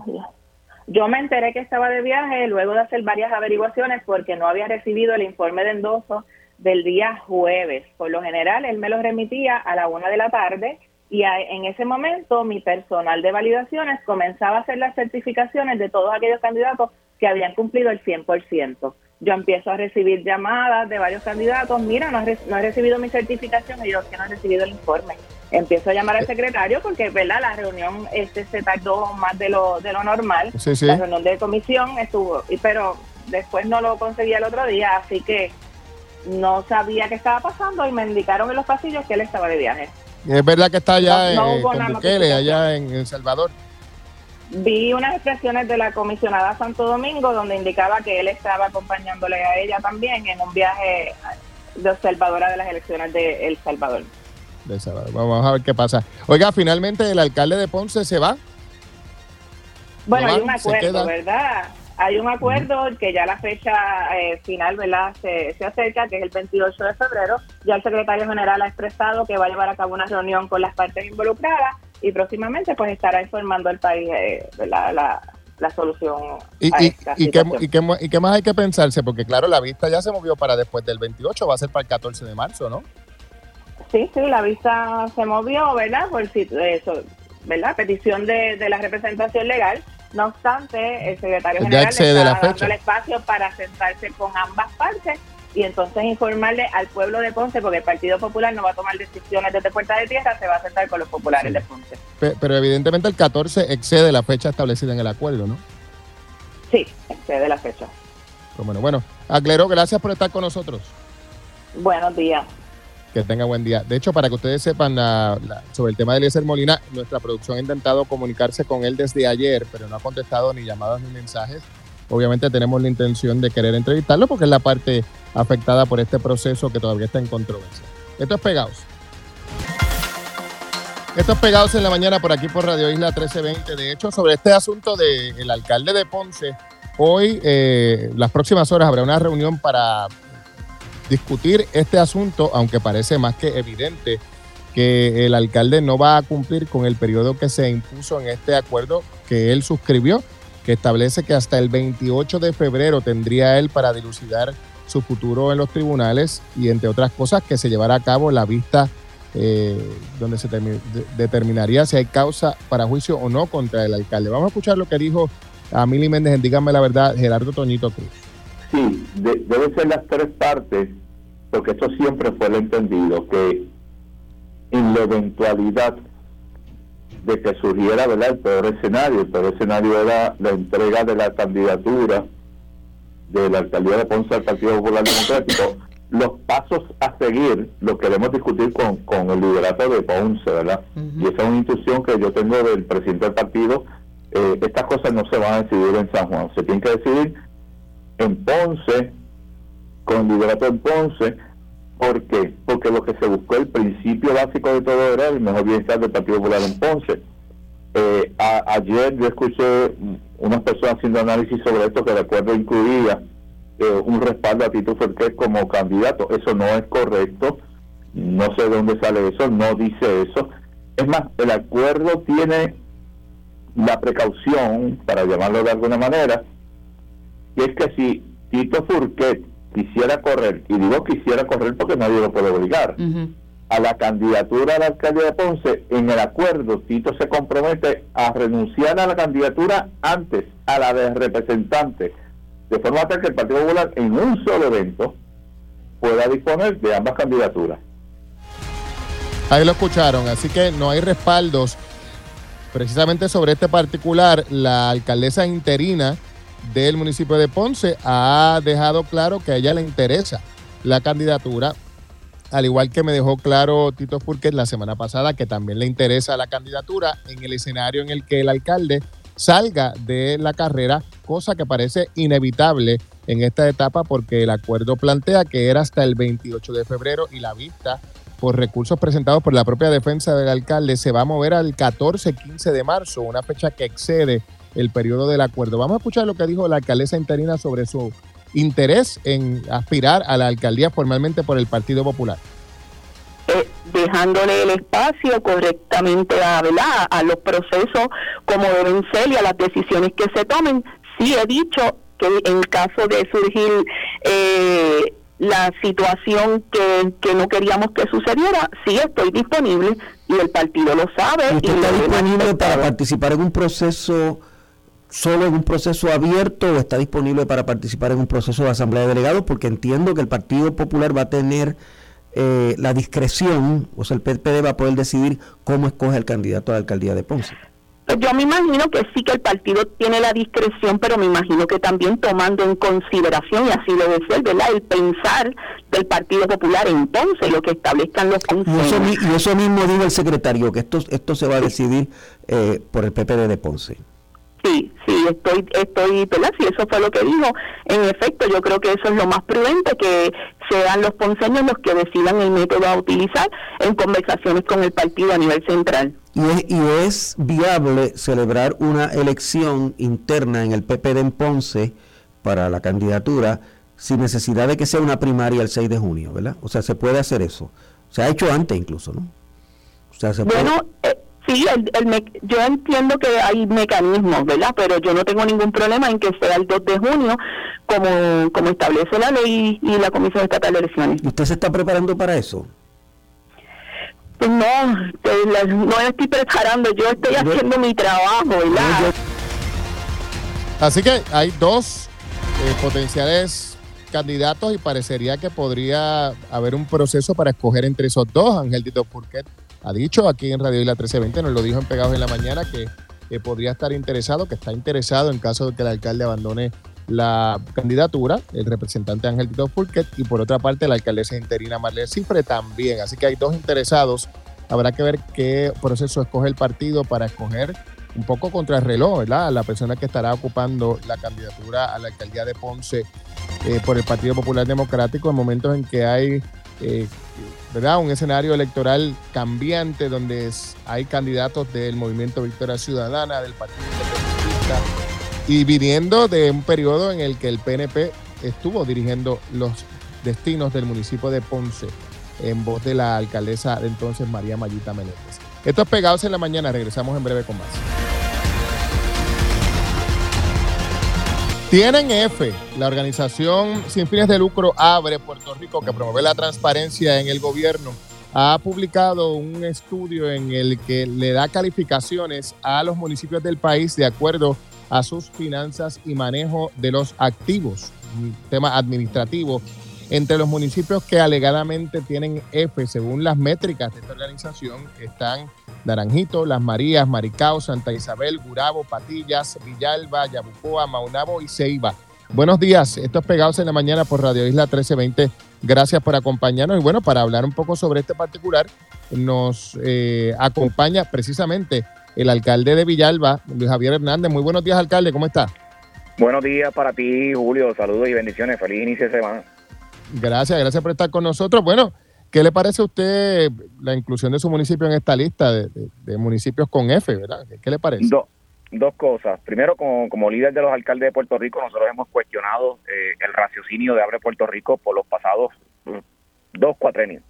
Yo me enteré que estaba de viaje luego de hacer varias averiguaciones porque no había recibido el informe de endoso del día jueves. Por lo general, él me lo remitía a la una de la tarde y en ese momento mi personal de validaciones comenzaba a hacer las certificaciones de todos aquellos candidatos que habían cumplido el 100%. Yo empiezo a recibir llamadas de varios candidatos, mira, no he, no he recibido mi certificación y yo que no he recibido el informe. Empiezo a llamar al eh. secretario porque, ¿verdad? La reunión este se tardó más de lo, de lo normal. La reunión de comisión estuvo, pero después no lo conseguí el otro día, así que no sabía qué estaba pasando y me indicaron en los pasillos que él estaba de viaje. Es verdad que está allá en, allá en El Salvador. Vi unas expresiones de la comisionada Santo Domingo donde indicaba que él estaba acompañándole a ella también en un viaje de observadora de las elecciones de El Salvador. De Salvador. Vamos a ver qué pasa. Oiga, finalmente el alcalde de Ponce se va. Bueno, hay un acuerdo, ¿verdad? Hay un acuerdo que ya la fecha eh, final ¿verdad? Se, se, acerca, que es el 28 de febrero. Ya el secretario general ha expresado que va a llevar a cabo una reunión con las partes involucradas y próximamente pues estará informando al país eh, La, la, solución ¿Y, a esta y, qué, y, qué, ¿Y qué más hay que pensarse? Porque claro, la vista ya se movió para después del 28, va a ser para el 14 de marzo, ¿no? Sí, sí, la vista se movió, ¿verdad? Por si eso, ¿verdad? Petición de, de la representación legal no obstante, el secretario general está dando el espacio para sentarse con ambas partes y entonces informarle al pueblo de Ponce, porque el Partido Popular no va a tomar decisiones desde Puerta de Tierra, se va a sentar con los populares de Ponce. Pero, evidentemente el 14 excede la fecha establecida en el acuerdo, ¿no? Sí, excede la fecha. Pues bueno, bueno, Aclero, gracias por estar con nosotros. Buenos días. Que tenga buen día. De hecho, para que ustedes sepan sobre el tema de Eliezer Molina, nuestra producción ha intentado comunicarse con él desde ayer, pero no ha contestado ni llamadas ni mensajes. Obviamente tenemos la intención de querer entrevistarlo porque es la parte afectada por este proceso que todavía está en controversia. Esto es Pegados. Esto es Pegados en la mañana por aquí por Radio Isla 1320. De hecho, sobre este asunto del alcalde de Ponce, hoy, eh, las próximas horas, habrá una reunión para discutir este asunto, aunque parece más que evidente que el alcalde no va a cumplir con el periodo que se impuso en este acuerdo que él suscribió, que establece que hasta el 28 de febrero tendría él para dilucidar su futuro en los tribunales y entre otras cosas que se llevará a cabo la vista eh, donde se determinaría si hay causa para juicio o no contra el alcalde. Vamos a escuchar lo que dijo a Mili Méndez en Dígame la Verdad, Gerardo Toñito Cruz. Sí, deben ser las tres partes, porque esto siempre fue el entendido, que en la eventualidad de que surgiera ¿verdad? el peor escenario. El peor escenario era la entrega de la candidatura de la alcaldía de Ponce al Partido Popular Democrático. Los pasos a seguir lo queremos discutir con, con el liderato de Ponce, ¿verdad? Y esa es una instrucción que yo tengo del presidente del partido. Eh, estas cosas no se van a decidir en San Juan, se tienen que decidir en Ponce, con liderato en Ponce, ¿Por qué? Porque lo que se buscó, el principio básico de todo era el mejor bienestar del Partido Popular en Ponce. Eh, ayer yo escuché unas personas haciendo análisis sobre esto que de acuerdo incluía eh, un respaldo a Tito Ferquez como candidato. Eso no es correcto. No sé de dónde sale eso, no dice eso. Es más, el acuerdo tiene la precaución, para llamarlo de alguna manera, y es que si Tito Furquet quisiera correr, y digo quisiera correr porque nadie lo puede obligar, a la candidatura a la alcaldía de Ponce, en el acuerdo Tito se compromete a renunciar a la candidatura antes a la de representante, de forma tal que el Partido Popular en un solo evento pueda disponer de ambas candidaturas. Ahí lo escucharon, así que no hay respaldos. Precisamente sobre este particular, la alcaldesa interina del municipio de Ponce ha dejado claro que a ella le interesa la candidatura, al igual que me dejó claro Tito Furquet la semana pasada que también le interesa la candidatura en el escenario en el que el alcalde salga de la carrera, cosa que parece inevitable en esta etapa porque el acuerdo plantea que era hasta el 28 de febrero y la vista por recursos presentados por la propia defensa del alcalde se va a mover al 14-15 de marzo, una fecha que excede el periodo del acuerdo. Vamos a escuchar lo que dijo la alcaldesa interina sobre su interés en aspirar a la alcaldía formalmente por el Partido Popular. Eh, dejándole el espacio correctamente a, a los procesos como deben ser y a las decisiones que se tomen. Sí he dicho que en caso de surgir eh, la situación que, que, no queríamos que sucediera, sí estoy disponible y el partido lo sabe. ¿Usted está disponible para participar en un proceso solo en un proceso abierto o está disponible para participar en un proceso de asamblea de delegados? Porque entiendo que el Partido Popular va a tener eh, la discreción, o sea, el PPD va a poder decidir cómo escoge el candidato a la alcaldía de Ponce. Pues yo me imagino que sí que el partido tiene la discreción, pero me imagino que también tomando en consideración, y así lo decía, ¿verdad? El pensar del Partido Popular en Ponce, lo que establezcan los consejos. Y eso, mismo dijo el secretario, que esto, esto se va a decidir eh, por el PPD de Ponce. Sí, sí, estoy, estoy, ¿verdad? Si eso fue lo que dijo, en efecto, yo creo que eso es lo más prudente, que sean los ponceños los que decidan el método a utilizar en conversaciones con el partido a nivel central. ¿Y es, y es viable celebrar una elección interna en el PPD en Ponce para la candidatura sin necesidad de que sea una primaria el 6 de junio, ¿verdad? O sea, se puede hacer eso. Se ha hecho antes incluso, ¿no? O sea, se bueno, eh, Sí, el, yo entiendo que hay mecanismos, ¿verdad? Pero yo no tengo ningún problema en que sea el 2 de junio, como, como establece la ley y la Comisión Estatal de Elecciones. ¿Usted se está preparando para eso? Pues no, no estoy preparando, yo estoy haciendo mi trabajo, ¿verdad? Así que hay dos eh, potenciales candidatos y parecería que podría haber un proceso para escoger entre esos dos, Ángel Tito Furquet ha dicho aquí en Radio Isla 1320, nos lo dijo en Pegados en la Mañana, que podría estar interesado, que está interesado en caso de que el alcalde abandone la candidatura, el representante Ángel Tito Fulquet, y por otra parte la alcaldesa interina Marlene Cifre también. Así que hay dos interesados. Habrá que ver qué proceso escoge el partido para escoger un poco contra el reloj, ¿verdad? La persona que estará ocupando la candidatura a la alcaldía de Ponce eh, por el Partido Popular Democrático en momentos en que hay eh, Un escenario electoral cambiante donde hay candidatos del Movimiento Victoria Ciudadana, del Partido Independentista, y viniendo de un periodo en el que el PNP estuvo dirigiendo los destinos del municipio de Ponce en voz de la alcaldesa de entonces María Mayita Menéndez. Esto es Pegados en la Mañana, regresamos en breve con más. Tienen F, la organización sin fines de lucro Abre Puerto Rico, que promueve la transparencia en el gobierno, ha publicado un estudio en el que le da calificaciones a los municipios del país de acuerdo a sus finanzas y manejo de los activos, un tema administrativo. Entre los municipios que alegadamente tienen F, según las métricas de esta organización, están Naranjito, Las Marías, Maricao, Santa Isabel, Gurabo, Patillas, Villalba, Yabucoa, Maunabo y Ceiba. Buenos días, estos Pegados en la Mañana por Radio Isla 1320. Gracias por acompañarnos y bueno, para hablar un poco sobre este particular, nos eh, acompaña precisamente el alcalde de Villalba, Luis Javier Hernández. Muy buenos días, alcalde, ¿cómo está? Buenos días para ti, Julio. Saludos y bendiciones. Feliz inicio de semana. Gracias, gracias por estar con nosotros. Bueno, ¿Qué le parece a usted la inclusión de su municipio en esta lista de, municipios con F, verdad? ¿Qué, le parece? dos cosas. Primero, como, como, líder de los alcaldes de Puerto Rico, nosotros hemos cuestionado eh, el raciocinio de Abre Puerto Rico por los pasados mm, dos cuatrenios,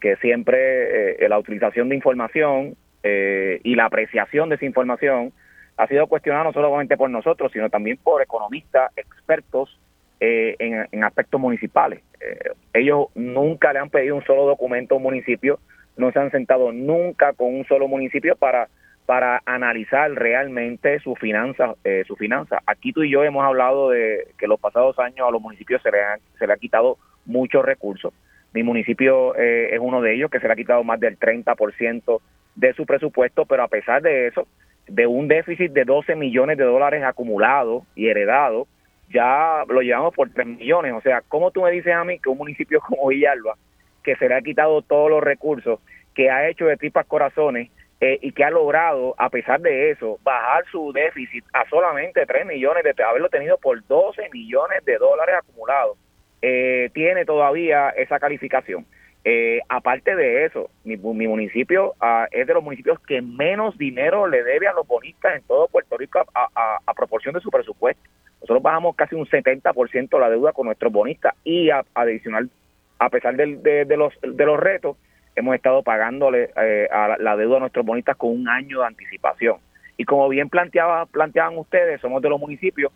que siempre eh, la utilización de información eh, y la apreciación de esa información ha sido cuestionada no solamente por nosotros, sino también por economistas, expertos eh, en, aspectos municipales. Eh, ellos nunca le han pedido un solo documento a un municipio, no se han sentado nunca con un solo municipio para para analizar realmente su finanza, eh, su finanza. Aquí tú y yo hemos hablado de que los pasados años a los municipios se le han, se le ha quitado muchos recursos. Mi municipio es uno de ellos que se le ha quitado más del 30% de su presupuesto, pero a pesar de eso, de un déficit de 12 millones de dólares acumulado y heredado, ya lo llevamos por 3 millones. O sea, ¿cómo tú me dices a mí que un municipio como Villalba, que se le ha quitado todos los recursos, que ha hecho de tripas corazones eh, y que ha logrado, a pesar de eso, bajar su déficit a solamente 3 millones, de haberlo tenido por 12 millones de dólares acumulados, eh, tiene todavía esa calificación? Eh, aparte de eso, mi, municipio ah, es de los municipios que menos dinero le debe a los bonistas en todo Puerto Rico a proporción de su presupuesto. Nosotros bajamos casi un 70% la deuda con nuestros bonistas y adicional, a pesar de, los, de los retos, hemos estado pagándole eh, a la deuda a nuestros bonistas con un año de anticipación. Y como bien planteaba, planteaban ustedes, somos de los municipios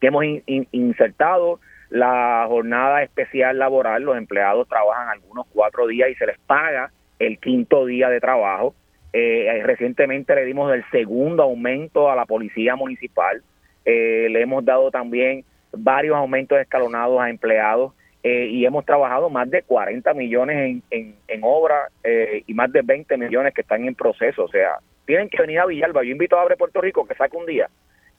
que hemos insertado la jornada especial laboral. Los empleados trabajan algunos cuatro días y se les paga el quinto día de trabajo. Eh, recientemente le dimos el segundo aumento a la policía municipal. Eh, le hemos dado también varios aumentos escalonados a empleados eh, y hemos trabajado más de 40 millones en, en, obra eh, y más de 20 millones que están en proceso. O sea, tienen que venir a Villalba. Yo invito a Abre Puerto Rico que saque un día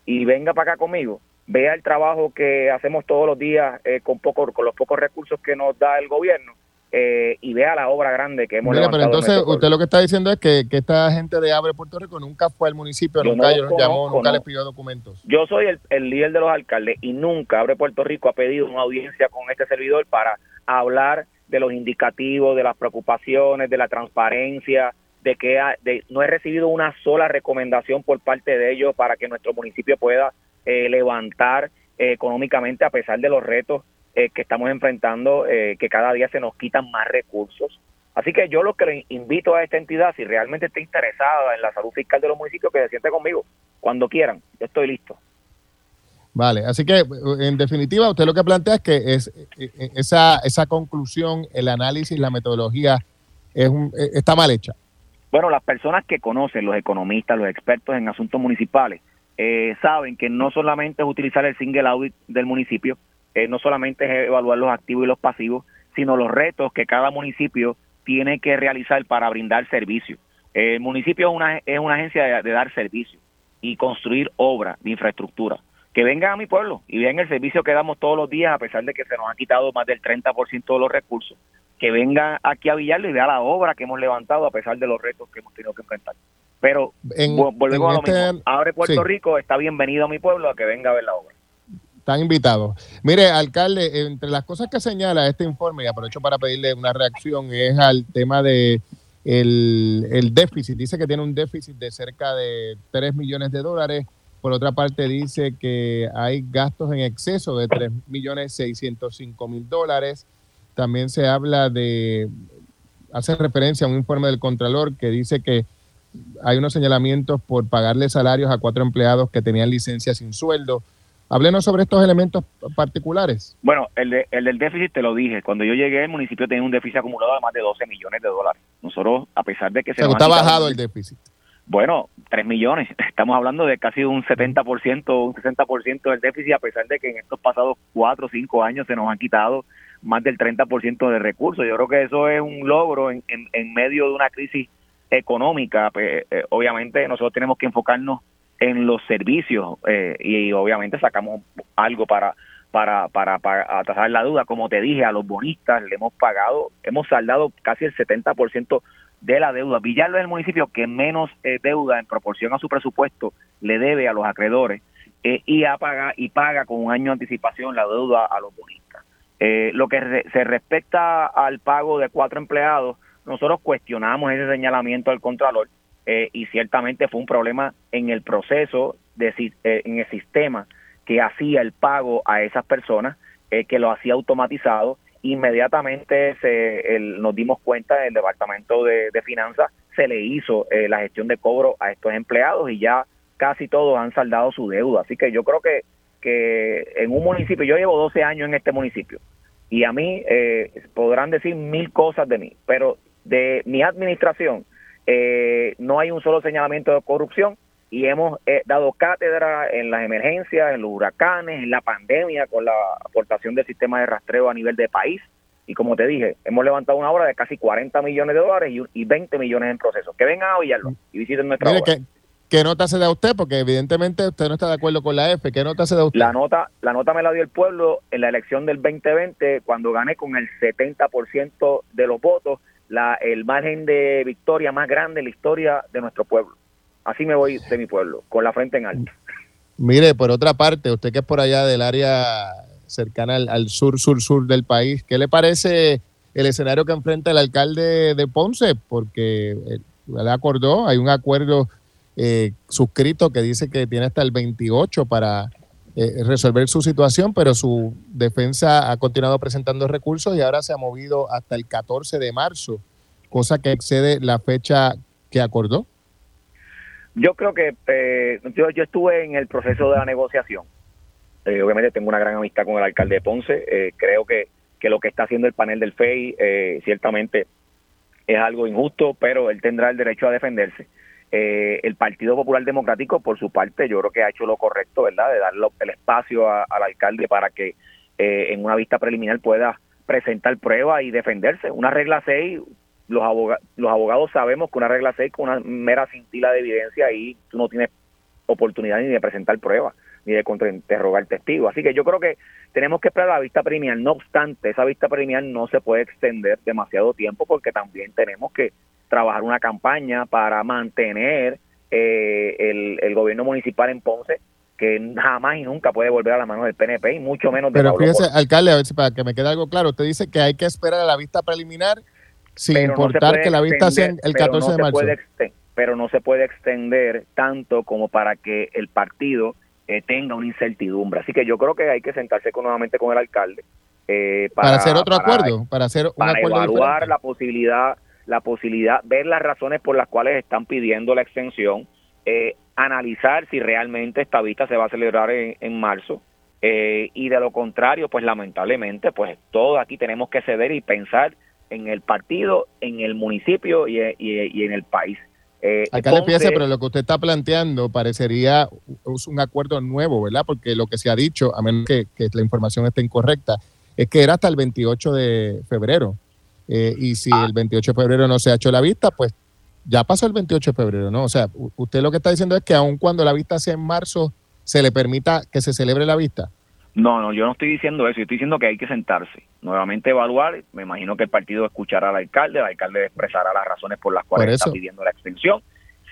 y venga para acá conmigo, vea el trabajo que hacemos todos los días con, poco, con los pocos recursos que nos da el gobierno eh, y vea la obra grande que hemos Pero entonces usted lo que está diciendo es que, esta gente de Abre Puerto Rico nunca fue al municipio, nunca los llamó, nunca les pidió documentos. Yo soy el, líder de los alcaldes y nunca Abre Puerto Rico ha pedido una audiencia con este servidor para hablar de los indicativos, de las preocupaciones, de la transparencia, de que no he recibido una sola recomendación por parte de ellos para que nuestro municipio pueda eh, levantar eh, económicamente a pesar de los retos eh, que estamos enfrentando, eh, que cada día se nos quitan más recursos. Así que yo lo que le invito a esta entidad, si realmente está interesada en la salud fiscal de los municipios, que se siente conmigo cuando quieran. Yo estoy listo. Vale, así que en definitiva usted lo que plantea es que es, e, esa, esa conclusión, el análisis, la metodología es e, está mal hecha. Bueno, las personas que conocen, los economistas, los expertos en asuntos municipales, eh, saben que no solamente es utilizar el single audit del municipio, eh, no solamente es evaluar los activos y los pasivos, sino los retos que cada municipio tiene que realizar para brindar servicio. El municipio es una, es una agencia de, dar servicio y construir obras de infraestructura. Que vengan a mi pueblo y vean el servicio que damos todos los días, a pesar de que se nos ha quitado más del 30% de los recursos. Que vengan aquí a Villarlo y vean la obra que hemos levantado, a pesar de los retos que hemos tenido que enfrentar. Pero volvemos a lo este mismo. Abre Puerto Rico, está bienvenido a mi pueblo a que venga a ver la obra. Están invitados. Mire, alcalde, entre las cosas que señala este informe, y aprovecho para pedirle una reacción, es al tema de el, déficit. Dice que tiene un déficit de cerca de 3 millones de dólares. Por otra parte, dice que hay gastos en exceso de 3 millones 605 mil dólares. También se habla de, hace referencia a un informe del Contralor que dice que hay unos señalamientos por pagarle salarios a cuatro empleados que tenían licencia sin sueldo. Háblenos sobre estos elementos particulares. Bueno, el, el del déficit te lo dije. Cuando yo llegué, el municipio tenía un déficit acumulado de más de 12 millones de dólares. Nosotros, a pesar de que se... nos está bajado el déficit. Bueno, 3 millones. Estamos hablando de casi un 70%, un 60% del déficit, a pesar de que en estos pasados 4 o 5 años se nos han quitado más del 30% de recursos. Yo creo que eso es un logro en, en, medio de una crisis económica. Pues, eh, obviamente nosotros tenemos que enfocarnos en los servicios eh, y, obviamente sacamos algo para para, para, para atrasar la duda. Como te dije, a los bonistas le hemos pagado, hemos saldado casi el 70% de la deuda. Villalba es el municipio que menos eh, deuda en proporción a su presupuesto le debe a los acreedores eh, y, paga, y paga con un año de anticipación la deuda a los bonistas. lo que se respecta al pago de cuatro empleados, nosotros cuestionamos ese señalamiento al Contralor eh, y ciertamente fue un problema en el proceso, de, eh, en el sistema que hacía el pago a esas personas, eh, que lo hacía automatizado. Inmediatamente se, nos dimos cuenta, el Departamento de, Finanzas se le hizo la gestión de cobro a estos empleados y ya casi todos han saldado su deuda. Así que yo creo que, que en un municipio, yo llevo 12 años en este municipio y a mí podrán decir mil cosas de mí, pero de mi administración eh, no hay un solo señalamiento de corrupción y hemos eh, dado cátedra en las emergencias, en los huracanes, en la pandemia, con la aportación del sistema de rastreo a nivel de país. Y como te dije, hemos levantado una obra de casi 40 millones de dólares y, 20 millones en proceso. Que vengan a oírlo y visiten nuestra obra. ¿Qué nota se da usted? Porque evidentemente usted no está de acuerdo con la F. ¿Qué nota se da usted? La nota, la nota me la dio el pueblo en la elección del 2020 cuando gané con el 70% de los votos la, el margen de victoria más grande en la historia de nuestro pueblo. Así me voy de mi pueblo, con la frente en alto. Mire, por otra parte, usted que es por allá del área cercana al, sur, sur, sur del país, ¿qué le parece el escenario que enfrenta el alcalde de Ponce? Porque le acordó, hay un acuerdo eh, suscrito que dice que tiene hasta el 28 para eh, resolver su situación, pero su defensa ha continuado presentando recursos y ahora se ha movido hasta el 14 de marzo, cosa que excede la fecha que acordó. Yo creo que eh, yo, estuve en el proceso de la negociación. Eh, obviamente tengo una gran amistad con el alcalde de Ponce. creo que, que lo que está haciendo el panel del FEI ciertamente es algo injusto, pero él tendrá el derecho a defenderse. Eh, el Partido Popular Democrático, por su parte, yo creo que ha hecho lo correcto, ¿verdad? De darle el espacio al alcalde para que eh, en una vista preliminar pueda presentar pruebas y defenderse. Una regla 6, los, abogados, los abogados sabemos que una regla 6 con una mera cintila de evidencia ahí tú no tienes oportunidad ni de presentar pruebas ni de contrainterrogar testigos. Así que yo creo que tenemos que esperar la vista preliminar. No obstante, esa vista preliminar no se puede extender demasiado tiempo porque también tenemos que trabajar una campaña para mantener eh, el, gobierno municipal en Ponce que jamás y nunca puede volver a las manos del PNP y mucho menos de Pero fíjese, alcalde, a ver si para que me quede algo claro, usted dice que hay que esperar a la vista preliminar sin importar que la vista sea el 14 de marzo. pero no se puede extender tanto como para que el partido eh, tenga una incertidumbre. Así que yo creo que hay que sentarse nuevamente con el alcalde. Eh, para, hacer otro acuerdo, para hacer un para acuerdo evaluar la posibilidad la posibilidad, ver las razones por las cuales están pidiendo la extensión, eh, analizar si realmente esta vista se va a celebrar en, marzo. Eh, y de lo contrario, pues lamentablemente, pues todos aquí tenemos que ceder y pensar en el partido, en el municipio y, en el país. Eh, Alcalde, fíjese, pero lo que usted está planteando parecería un acuerdo nuevo, ¿verdad? Porque lo que se ha dicho, a menos que, que la información esté incorrecta, es que era hasta el 28 de febrero. Eh, y si ah. el 28 de febrero no se ha hecho la vista, pues ya pasó el 28 de febrero, ¿no? O sea, usted lo que está diciendo es que aun cuando la vista sea en marzo, se le permita que se celebre la vista. No, no, yo no estoy diciendo eso, yo estoy diciendo que hay que sentarse, nuevamente evaluar, me imagino que el partido escuchará al alcalde, el alcalde expresará las razones por las cuales está pidiendo la extensión,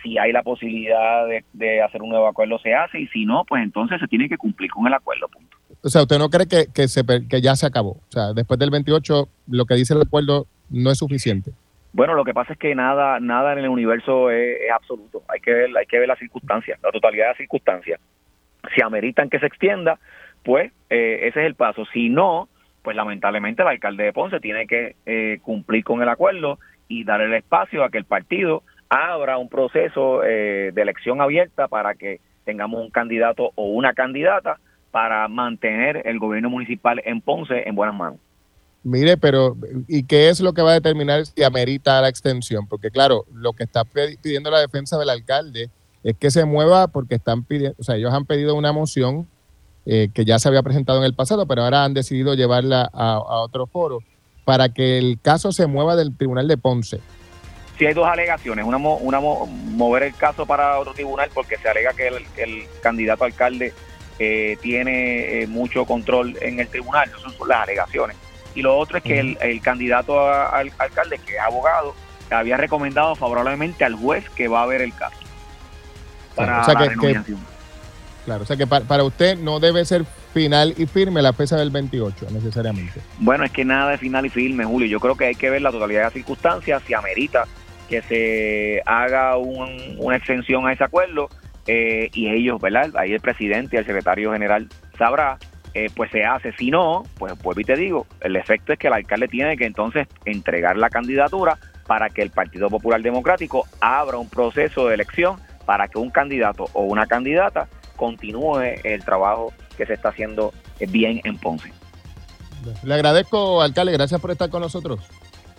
si hay la posibilidad de, de, hacer un nuevo acuerdo se hace y si no, pues entonces se tiene que cumplir con el acuerdo, punto. O sea, ¿usted no cree que, que, se, que ya se acabó? O sea, después del 28, lo que dice el acuerdo no es suficiente. Bueno, lo que pasa es que nada, nada en el universo es, absoluto. Hay que ver, hay que ver las circunstancias, la totalidad de las circunstancias. Si ameritan que se extienda, pues eh, ese es el paso. Si no, pues lamentablemente el alcalde de Ponce tiene que eh, cumplir con el acuerdo y dar el espacio a que el partido abra un proceso eh, de elección abierta para que tengamos un candidato o una candidata para mantener el gobierno municipal en Ponce en buenas manos. Mire, pero ¿y qué es lo que va a determinar si amerita la extensión? Porque claro, lo que está pidiendo la defensa del alcalde es que se mueva porque están pidiendo, o sea, ellos han pedido una moción eh, que ya se había presentado en el pasado, pero ahora han decidido llevarla a, otro foro para que el caso se mueva del Tribunal de Ponce. Sí hay dos alegaciones, una, una mover el caso para otro tribunal porque se alega que el, candidato alcalde eh, tiene eh, mucho control en el tribunal, esas son las alegaciones y lo otro es que el, candidato al alcalde, que es abogado, había recomendado favorablemente al juez que va a ver el caso para la claro, o sea que para, usted no debe ser final y firme la fecha del 28 necesariamente. Bueno, es que nada de final y firme, Julio. Yo creo que hay que ver la totalidad de las circunstancias, si amerita que se haga una extensión a ese acuerdo eh, y ellos, ¿verdad? Ahí el presidente y el secretario general sabrá eh, pues se hace. Si no, pues vuelvo y te digo, el efecto es que el alcalde tiene que entonces entregar la candidatura para que el Partido Popular Democrático abra un proceso de elección para que un candidato o una candidata continúe el trabajo que se está haciendo bien en Ponce. Le agradezco, alcalde, gracias por estar con nosotros.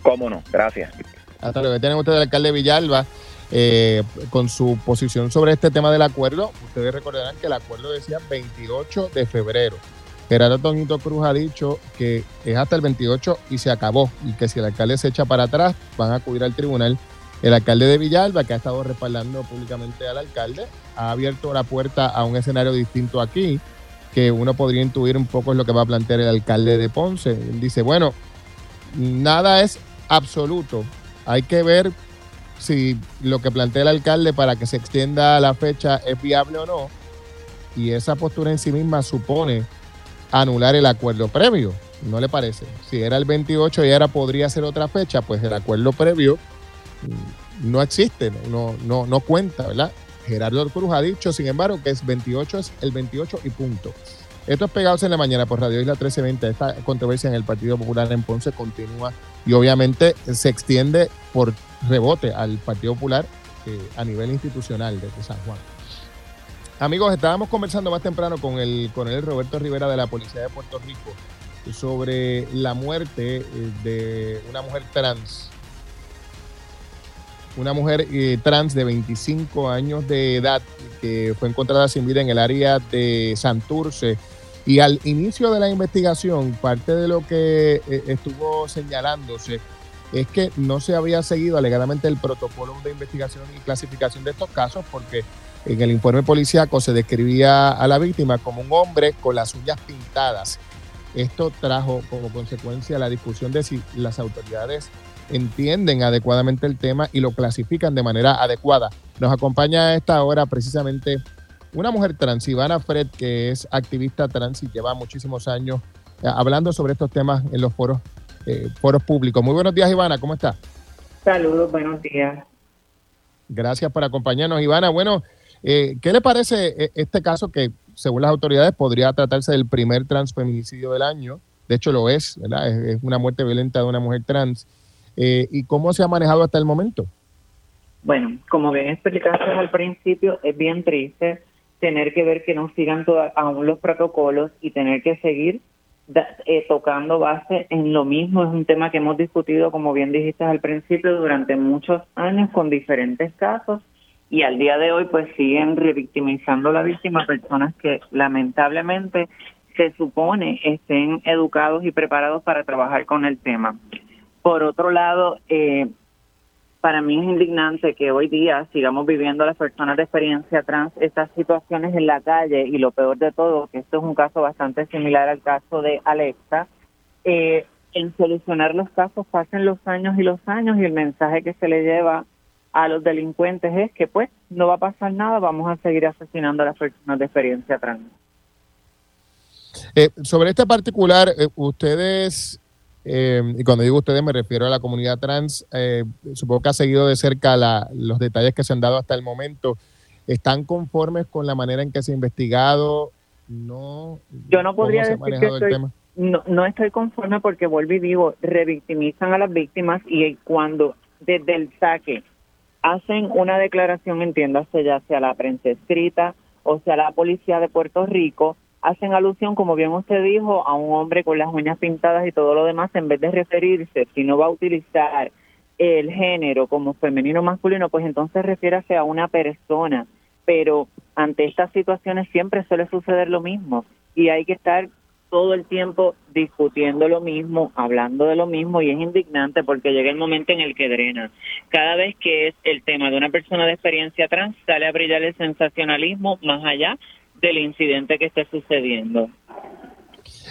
Cómo no, gracias. Hasta luego. Tienen ustedes el alcalde Villalba eh, con su posición sobre este tema del acuerdo. Ustedes recordarán que el acuerdo decía 28 de febrero. Gerardo Toñito Cruz ha dicho que es hasta el 28 y se acabó, y que si el alcalde se echa para atrás, van a acudir al tribunal. El alcalde de Villalba, que ha estado respaldando públicamente al alcalde, ha abierto la puerta a un escenario distinto aquí, que uno podría intuir un poco es lo que va a plantear el alcalde de Ponce. Él dice, bueno, nada es absoluto. Hay que ver si lo que plantea el alcalde para que se extienda la fecha es viable o no. Y esa postura en sí misma supone anular el acuerdo previo. ¿No le parece? Si era el 28 y ahora podría ser otra fecha, pues el acuerdo previo mm, no existe, no, no, no cuenta, ¿verdad? Gerardo Cruz ha dicho, sin embargo, que es 28 es el 28 y punto. Esto es Pegados en la Mañana por Radio Isla 1320. Esta controversia en el Partido Popular en Ponce continúa y obviamente se extiende por rebote al Partido Popular eh, a nivel institucional de San Juan. Amigos, estábamos conversando más temprano con el coronel Roberto Rivera de la Policía de Puerto Rico sobre la muerte eh, de una mujer trans. Una mujer eh, trans de 25 años de edad que fue encontrada sin vida en el área de Santurce. Y al inicio de la investigación, parte de lo que estuvo señalándose es que no se había seguido alegadamente el protocolo de investigación y clasificación de estos casos porque en el informe policíaco se describía a la víctima como un hombre con las uñas pintadas. Esto trajo como consecuencia la discusión de si las autoridades entienden adecuadamente el tema y lo clasifican de manera adecuada. Nos acompaña a esta hora precisamente una mujer trans, Ivana Fred, que es activista trans y lleva muchísimos años eh, hablando sobre estos temas en los foros, eh, foros públicos. Muy buenos días, Ivana, ¿cómo está? Saludos, buenos días. Gracias por acompañarnos, Ivana. Bueno, eh, ¿Qué le parece eh, este caso que, según las autoridades, podría tratarse del primer transfeminicidio del año? De hecho, lo es, ¿verdad? Es, una muerte violenta de una mujer trans. Eh, ¿Y cómo se ha manejado hasta el momento? Bueno, como bien explicaste al principio, es bien triste tener que ver que no sigan aún los protocolos y tener que seguir tocando base en lo mismo. Es un tema que hemos discutido, como bien dijiste al principio, durante muchos años con diferentes casos y al día de hoy pues siguen revictimizando a la víctima personas que lamentablemente se supone estén educados y preparados para trabajar con el tema. Por otro lado, eh, para mí es indignante que hoy día sigamos viviendo las personas de experiencia trans estas situaciones en la calle y lo peor de todo, que esto es un caso bastante similar al caso de Alexa, eh, en solucionar los casos pasen los años y los años y el mensaje que se le lleva a los delincuentes es que pues no va a pasar nada, vamos a seguir asesinando a las personas de experiencia trans. Eh, sobre este particular, eh, ustedes, y cuando digo ustedes me refiero a la comunidad trans, supongo que ha seguido de cerca los detalles que se han dado hasta el momento. ¿Están conformes con la manera en que se ha investigado? No, Yo no podría decir que estoy, No, no estoy conforme porque vuelvo y digo, revictimizan a las víctimas y cuando desde el saque hacen una declaración, entiéndase ya sea la prensa escrita o sea la policía de Puerto Rico, hacen alusión, como bien usted dijo, a un hombre con las uñas pintadas y todo lo demás, en vez de referirse, si no va a utilizar el género como femenino o masculino, pues entonces refiérase a una persona. Pero ante estas situaciones siempre suele suceder lo mismo y hay que estar todo el tiempo discutiendo lo mismo, hablando de lo mismo y es indignante porque llega el momento en el que drena. Cada vez que es el tema de una persona de experiencia trans, sale a brillar el sensacionalismo más allá del incidente que esté sucediendo.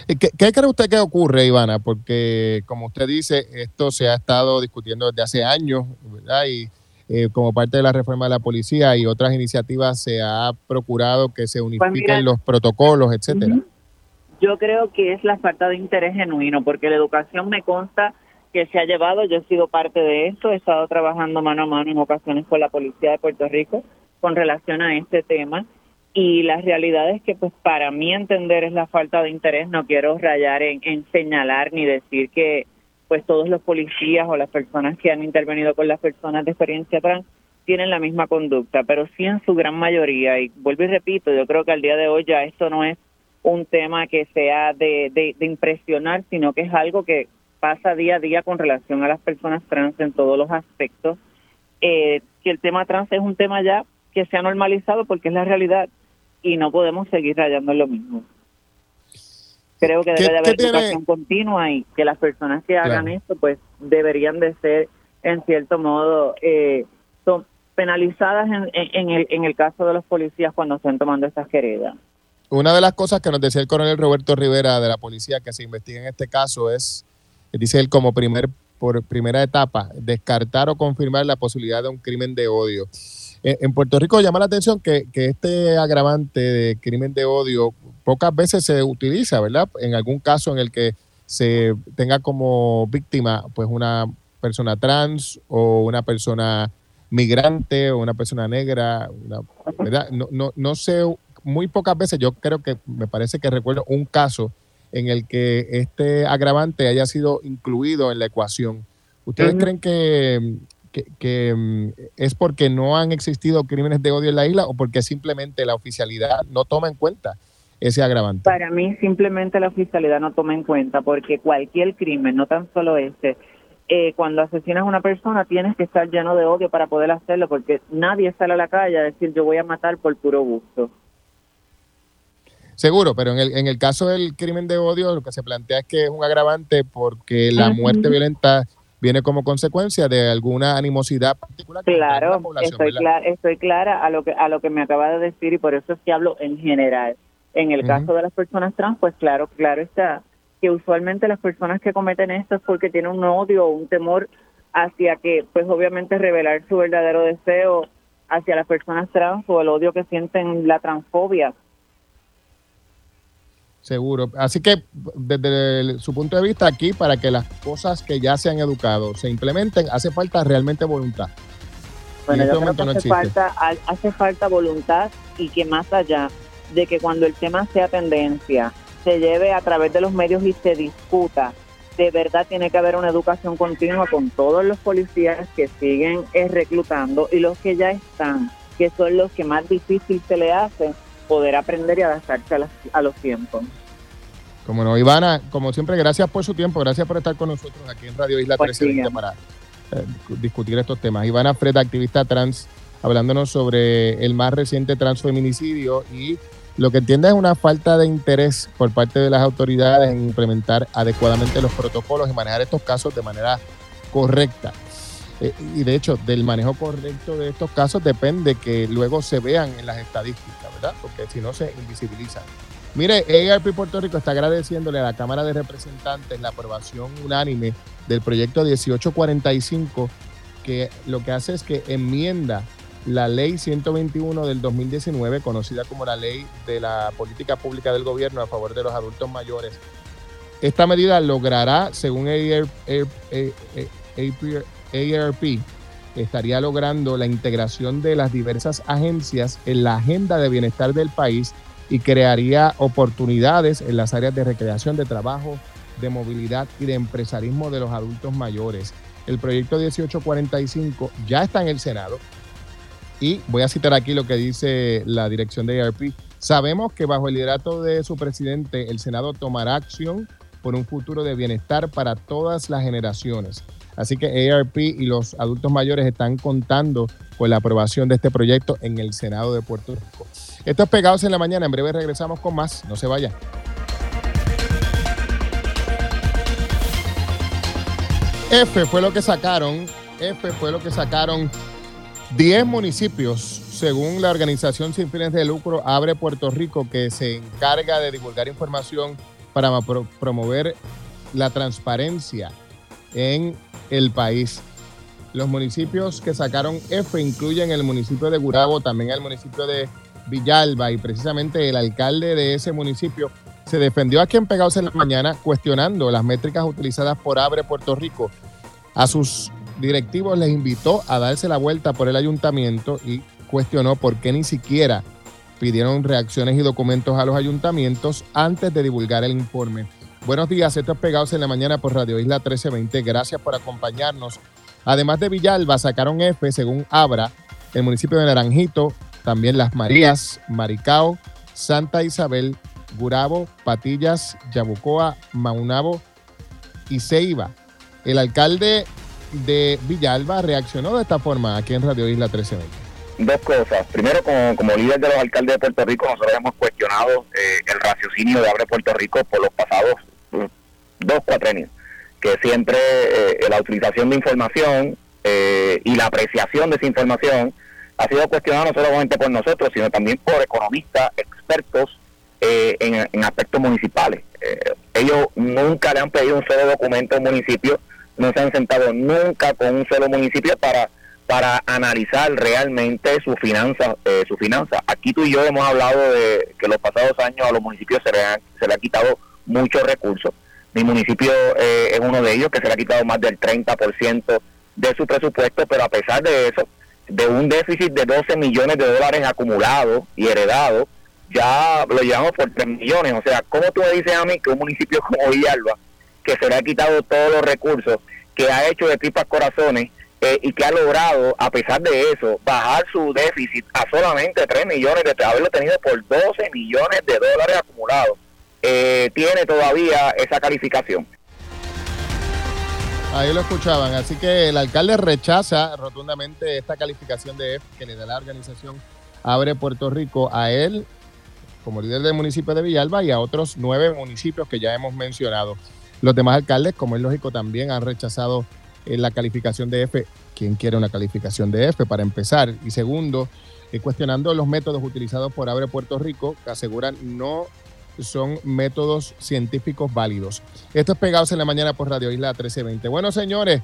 ¿Qué, ¿Qué, cree usted que ocurre, Ivana? Porque, como usted dice, esto se ha estado discutiendo desde hace años, ¿verdad? Y eh, como parte de la reforma de la policía y otras iniciativas se ha procurado que se pues unifiquen los protocolos, etcétera. Yo creo que es la falta de interés genuino, porque la educación me consta que se ha llevado, yo he sido parte de esto, he estado trabajando mano a mano en ocasiones con la Policía de Puerto Rico con relación a este tema y la realidad es que pues para mí entender es la falta de interés, no quiero rayar en, en señalar ni decir que pues todos los policías o las personas que han intervenido con las personas de experiencia trans tienen la misma conducta, pero sí en su gran mayoría, y vuelvo y repito, yo creo que al día de hoy ya esto no es un tema que sea de, de, impresionar, sino que es algo que pasa día a día con relación a las personas trans en todos los aspectos. Eh, que el tema trans es un tema ya que se ha normalizado porque es la realidad y no podemos seguir rayando en lo mismo. Creo que debe de haber educación continua y que las personas que hagan esto pues deberían de ser en cierto modo eh, son penalizadas en, en, el, en el caso de los policías cuando estén tomando estas queredas. Una de las cosas que nos decía el coronel Roberto Rivera de la policía que se investiga en este caso es, dice él, como primer, por primera etapa, descartar o confirmar la posibilidad de un crimen de odio. En, Puerto Rico llama la atención que, este agravante de crimen de odio pocas veces se utiliza, ¿verdad? En algún caso en el que se tenga como víctima pues una persona trans o una persona migrante o una persona negra, ¿verdad? No, no, no sé muy pocas veces, yo creo que me parece que recuerdo un caso en el que este agravante haya sido incluido en la ecuación. ¿Ustedes creen que, que, mm, es porque no han existido crímenes de odio en la isla o porque simplemente la oficialidad no toma en cuenta ese agravante? Para mí simplemente la oficialidad no toma en cuenta porque cualquier crimen, no tan solo este, eh, cuando asesinas a una persona tienes que estar lleno de odio para poder hacerlo porque nadie sale a la calle a decir yo voy a matar por puro gusto. Seguro, pero en el, en el caso del crimen de odio lo que se plantea es que es un agravante porque la muerte violenta viene como consecuencia de alguna animosidad particular. Claro, estoy, clara, estoy clara a lo que a lo que me acaba de decir y por eso es que hablo en general. En el caso de las personas trans, pues claro, claro está que usualmente las personas que cometen esto es porque tienen un odio o un temor hacia que, pues obviamente revelar su verdadero deseo hacia las personas trans o el odio que sienten la transfobia Seguro. Así que desde su punto de vista aquí, para que las cosas que ya se han educado se implementen, hace falta realmente voluntad. Bueno, yo este creo que hace, falta, hace falta voluntad y que más allá de que cuando el tema sea tendencia, se lleve a través de los medios y se discuta, de verdad tiene que haber una educación continua con todos los policías que siguen eh, reclutando y los que ya están, que son los que más difícil se le hace poder aprender y adaptarse a, los tiempos. Como no, Ivana, como siempre, gracias por su tiempo, gracias por estar con nosotros aquí en Radio Isla 13 pues para eh, discutir estos temas. Ivana Fred, activista trans, hablándonos sobre el más reciente transfeminicidio y lo que entiende es una falta de interés por parte de las autoridades en implementar adecuadamente los protocolos y manejar estos casos de manera correcta. Eh, y de hecho, del manejo correcto de estos casos depende que luego se vean en las estadísticas, Porque si no se invisibilizan. Mire, ARP Puerto Rico está agradeciéndole a la Cámara de Representantes la aprobación unánime del proyecto 1845, que lo que hace es que enmienda la ley 121 del 2019, conocida como la ley de la política pública del gobierno a favor de los adultos mayores. Esta medida logrará, según ARP, estaría logrando la integración de las diversas agencias en la agenda de bienestar del país y crearía oportunidades en las áreas de recreación, de trabajo, de movilidad y de empresarismo de los adultos mayores. El proyecto 1845 ya está en el Senado y voy a citar aquí lo que dice la dirección de ARP. Sabemos que bajo el liderato de su presidente, el Senado tomará acción por un futuro de bienestar para todas las generaciones. Así que ARP y los adultos mayores están contando con la aprobación de este proyecto en el Senado de Puerto Rico. Esto es Pegados en la Mañana. En breve regresamos con más. No se vaya. F fue lo que sacaron. F fue lo que sacaron 10 municipios, según la organización sin fines de lucro Abre Puerto Rico, que se encarga de divulgar información para promover la transparencia en el país. Los municipios que sacaron F incluyen el municipio de Gurabo, también el municipio de Villalba y precisamente el alcalde de ese municipio se defendió aquí en Pegados en la Mañana cuestionando las métricas utilizadas por Abre Puerto Rico. A sus directivos les invitó a darse la vuelta por el ayuntamiento y cuestionó por qué ni siquiera pidieron reacciones y documentos a los ayuntamientos antes de divulgar el informe. Buenos días, estos Pegados en la Mañana por Radio Isla 1320. Gracias por acompañarnos. Además de Villalba, sacaron F, según Abra, el municipio de Naranjito, también Las Marías, Maricao, Santa Isabel, Gurabo, Patillas, Yabucoa, Maunabo y Ceiba. El alcalde de Villalba reaccionó de esta forma aquí en Radio Isla 1320. Dos cosas. Primero, como, como líder de los alcaldes de Puerto Rico, nosotros hemos cuestionado eh, el raciocinio de Abre Puerto Rico por los pasados mm, dos cuatrenios, que siempre eh, la utilización de información eh, y la apreciación de esa información ha sido cuestionada no solamente por nosotros, sino también por economistas expertos en, en, aspectos municipales. ellos nunca le han pedido un solo documento al municipio, no se han sentado nunca con un solo municipio para para analizar realmente su finanza, eh, su finanza. Aquí tú y yo hemos hablado de que los pasados años a los municipios se le, han, se le ha quitado muchos recursos. Mi municipio eh, es uno de ellos que se le ha quitado más del 30% de su presupuesto, pero a pesar de eso, de un déficit de 12 millones de dólares acumulados y heredados, ya lo llevamos por 3 millones. O sea, ¿cómo tú me dices a mí que un municipio como Villalba, que se le ha quitado todos los recursos, que ha hecho de tripas corazones, eh, y que ha logrado, a pesar de eso, bajar su déficit a solamente 3 millones, de haberlo tenido por 12 millones de dólares acumulados, eh, tiene todavía esa calificación. Ahí lo escuchaban, así que el alcalde rechaza rotundamente esta calificación de F que le da la organización Abre Puerto Rico a él como líder del municipio de Villalba y a otros nueve municipios que ya hemos mencionado. Los demás alcaldes, como es lógico, también han rechazado la calificación de F. ¿Quién quiere una calificación de F para empezar? Y segundo, eh, cuestionando los métodos utilizados por Abre Puerto Rico, que aseguran no son métodos científicos válidos. Esto es Pegados en la Mañana por Radio Isla 1320. Bueno, señores,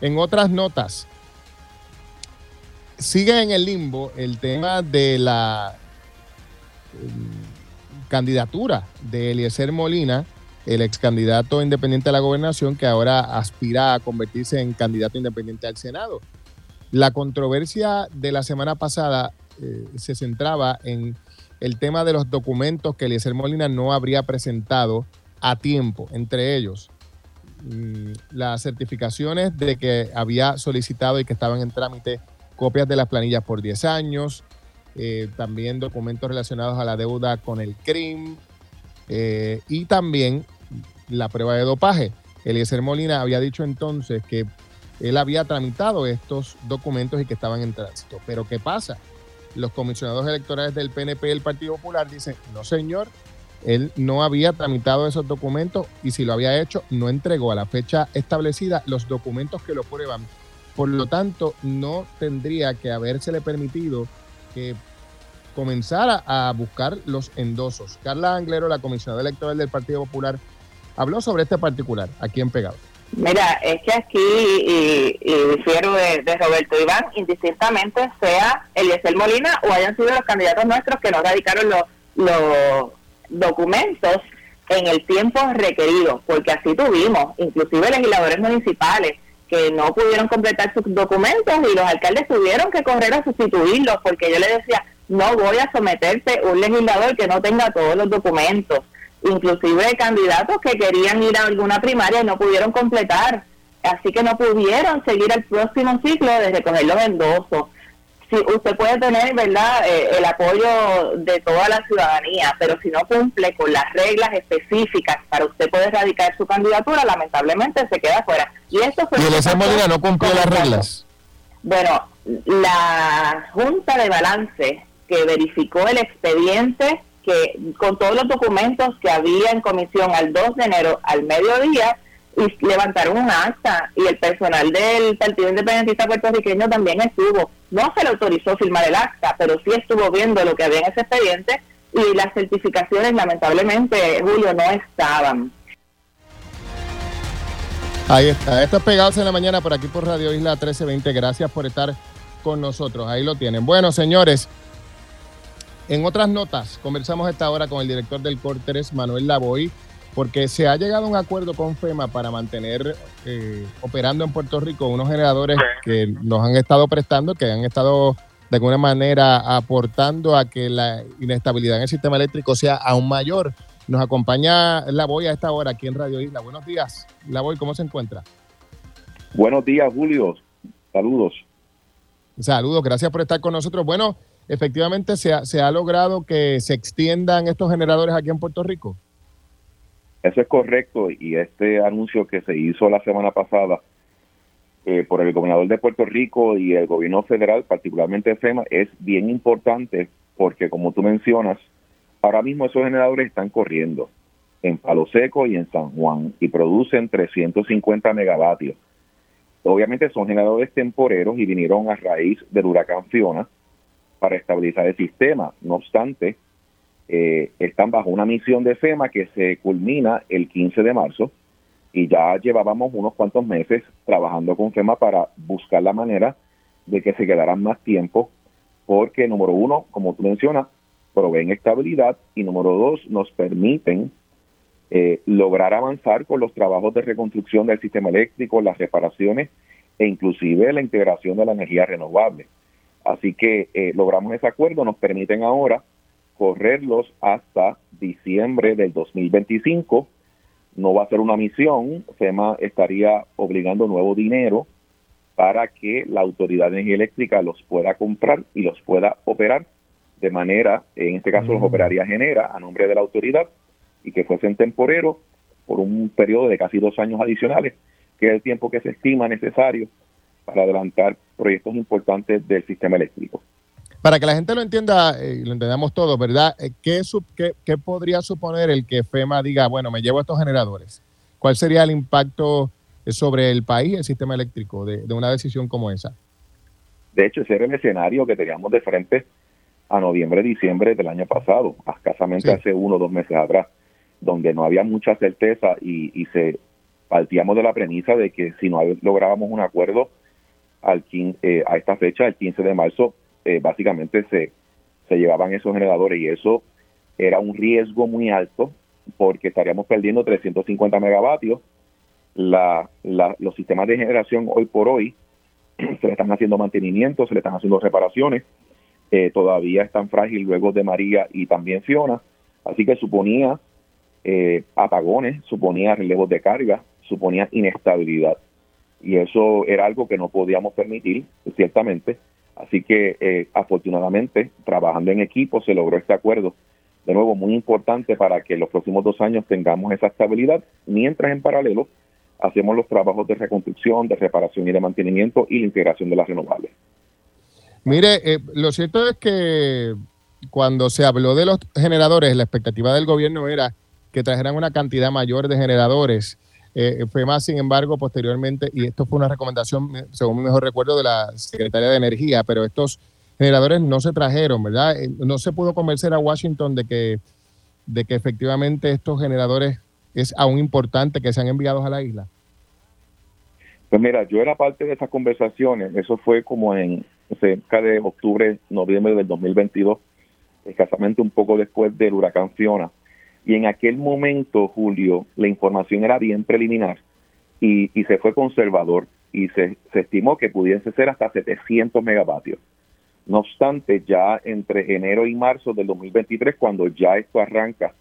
en otras notas, sigue en el limbo el tema de la eh, candidatura de Eliezer Molina el ex candidato independiente a la gobernación que ahora aspira a convertirse en candidato independiente al Senado. La controversia de la semana pasada eh, se centraba en el tema de los documentos que Eliezer Molina no habría presentado a tiempo, entre ellos mm, las certificaciones de que había solicitado y que estaban en trámite copias de las planillas por 10 años, eh, también documentos relacionados a la deuda con el CRIM, eh, y también la prueba de dopaje. Eliezer Molina había dicho entonces que él había tramitado estos documentos y que estaban en tránsito. Pero ¿qué pasa? Los comisionados electorales del PNP y el Partido Popular dicen, no señor, él no había tramitado esos documentos y si lo había hecho, no entregó a la fecha establecida los documentos que lo prueban. Por lo tanto, no tendría que habérsele permitido que comenzara a buscar los endosos. Carla Anglero, la comisionada electoral del Partido Popular, habló sobre este particular aquí en Pegado. Mira, es que aquí, y, y difiero de, Roberto Iván, indistintamente sea Eliezer Molina o hayan sido los candidatos nuestros que no radicaron los, los documentos en el tiempo requerido, porque así tuvimos, inclusive legisladores municipales que no pudieron completar sus documentos y los alcaldes tuvieron que correr a sustituirlos, porque yo le decía, no voy a someterte un legislador que no tenga todos los documentos inclusive candidatos que querían ir a alguna primaria y no pudieron completar, así que no pudieron seguir el próximo ciclo de recoger los endosos. Si usted puede tener, ¿verdad?, eh, el apoyo de toda la ciudadanía, pero si no cumple con las reglas específicas para usted poder erradicar su candidatura, lamentablemente se queda fuera. Y esto fue... ¿Y el Molina no cumplió las reglas? Bueno, la Junta de Balance que verificó el expediente que con todos los documentos que había en comisión al 2 de enero al mediodía, y levantaron un acta y el personal del Partido Independentista Puertorriqueño también estuvo. No se le autorizó firmar el acta, pero sí estuvo viendo lo que había en ese expediente y las certificaciones lamentablemente, Julio, no estaban. Ahí está, esto es Pegados en la Mañana por aquí por Radio Isla 1320. Gracias por estar con nosotros, ahí lo tienen. Bueno, señores, en otras notas, conversamos esta hora con el director del Corteres, Manuel Lavoy, porque se ha llegado a un acuerdo con FEMA para mantener eh, operando en Puerto Rico unos generadores que nos han estado prestando, que han estado de alguna manera aportando a que la inestabilidad en el sistema eléctrico sea aún mayor. Nos acompaña Lavoy a esta hora aquí en Radio Isla. Buenos días, Lavoy, ¿cómo se encuentra? Buenos días, Julio. Saludos. Saludos, gracias por estar con nosotros. Bueno, efectivamente se ha, se ha logrado que se extiendan estos generadores aquí en Puerto Rico. Eso es correcto y este anuncio que se hizo la semana pasada eh, por el gobernador de Puerto Rico y el gobierno federal, particularmente FEMA, es bien importante porque como tú mencionas, ahora mismo esos generadores están corriendo en Palo Seco y en San Juan y producen 350 megavatios. Obviamente son generadores temporeros y vinieron a raíz del huracán Fiona, para estabilizar el sistema. No obstante, eh, están bajo una misión de FEMA que se culmina el 15 de marzo y ya llevábamos unos cuantos meses trabajando con FEMA para buscar la manera de que se quedaran más tiempo porque número uno, como tú mencionas, proveen estabilidad y número dos, nos permiten eh, lograr avanzar con los trabajos de reconstrucción del sistema eléctrico, las reparaciones e inclusive la integración de la energía renovable. Así que eh, logramos ese acuerdo, nos permiten ahora correrlos hasta diciembre del 2025. No va a ser una misión, FEMA estaría obligando nuevo dinero para que la Autoridad de Energía Eléctrica los pueda comprar y los pueda operar de manera, en este caso los mm. operaría Genera a nombre de la autoridad y que fuesen temporeros por un periodo de casi dos años adicionales, que es el tiempo que se estima necesario para adelantar proyectos importantes del sistema eléctrico. Para que la gente lo entienda eh, y lo entendamos todos, ¿verdad? Eh, ¿Qué, qué, podría suponer el que FEMA diga, bueno, me llevo estos generadores? ¿Cuál sería el impacto eh, sobre el país el sistema eléctrico de, una decisión como esa? De hecho, ese era el escenario que teníamos de frente a noviembre, diciembre del año pasado, escasamente hace uno o dos meses atrás, donde no había mucha certeza y, y se partíamos de la premisa de que si no lográbamos un acuerdo al eh, a esta fecha, el 15 de marzo, eh, básicamente se, se llevaban esos generadores y eso era un riesgo muy alto porque estaríamos perdiendo 350 megavatios. La, los sistemas de generación hoy por hoy se le están haciendo mantenimiento, se le están haciendo reparaciones, eh, todavía están frágiles luego de María y también Fiona, así que suponía apagones, suponía relevos de carga, suponía inestabilidad y eso era algo que no podíamos permitir, ciertamente. Así que eh, afortunadamente, trabajando en equipo, se logró este acuerdo. De nuevo, muy importante para que en los próximos dos años tengamos esa estabilidad, mientras en paralelo hacemos los trabajos de reconstrucción, de reparación y de mantenimiento y la integración de las renovables. Mire, eh, lo cierto es que cuando se habló de los generadores, la expectativa del gobierno era que trajeran una cantidad mayor de generadores eh, FEMA, sin embargo, posteriormente, y esto fue una recomendación, según mi mejor recuerdo, de la Secretaría de Energía, pero estos generadores no se trajeron, ¿verdad? Eh, no se pudo convencer a Washington de que, de que efectivamente estos generadores es aún importante que sean enviados a la isla. Pues mira, yo era parte de esas conversaciones, eso fue como en cerca de octubre, noviembre del 2022, escasamente un poco después del huracán Fiona. Y en aquel momento, Julio, la información era bien preliminar y, se fue conservador y se, estimó que pudiese ser hasta 700 megavatios. No obstante, ya entre enero y marzo del 2023, cuando ya esto arranca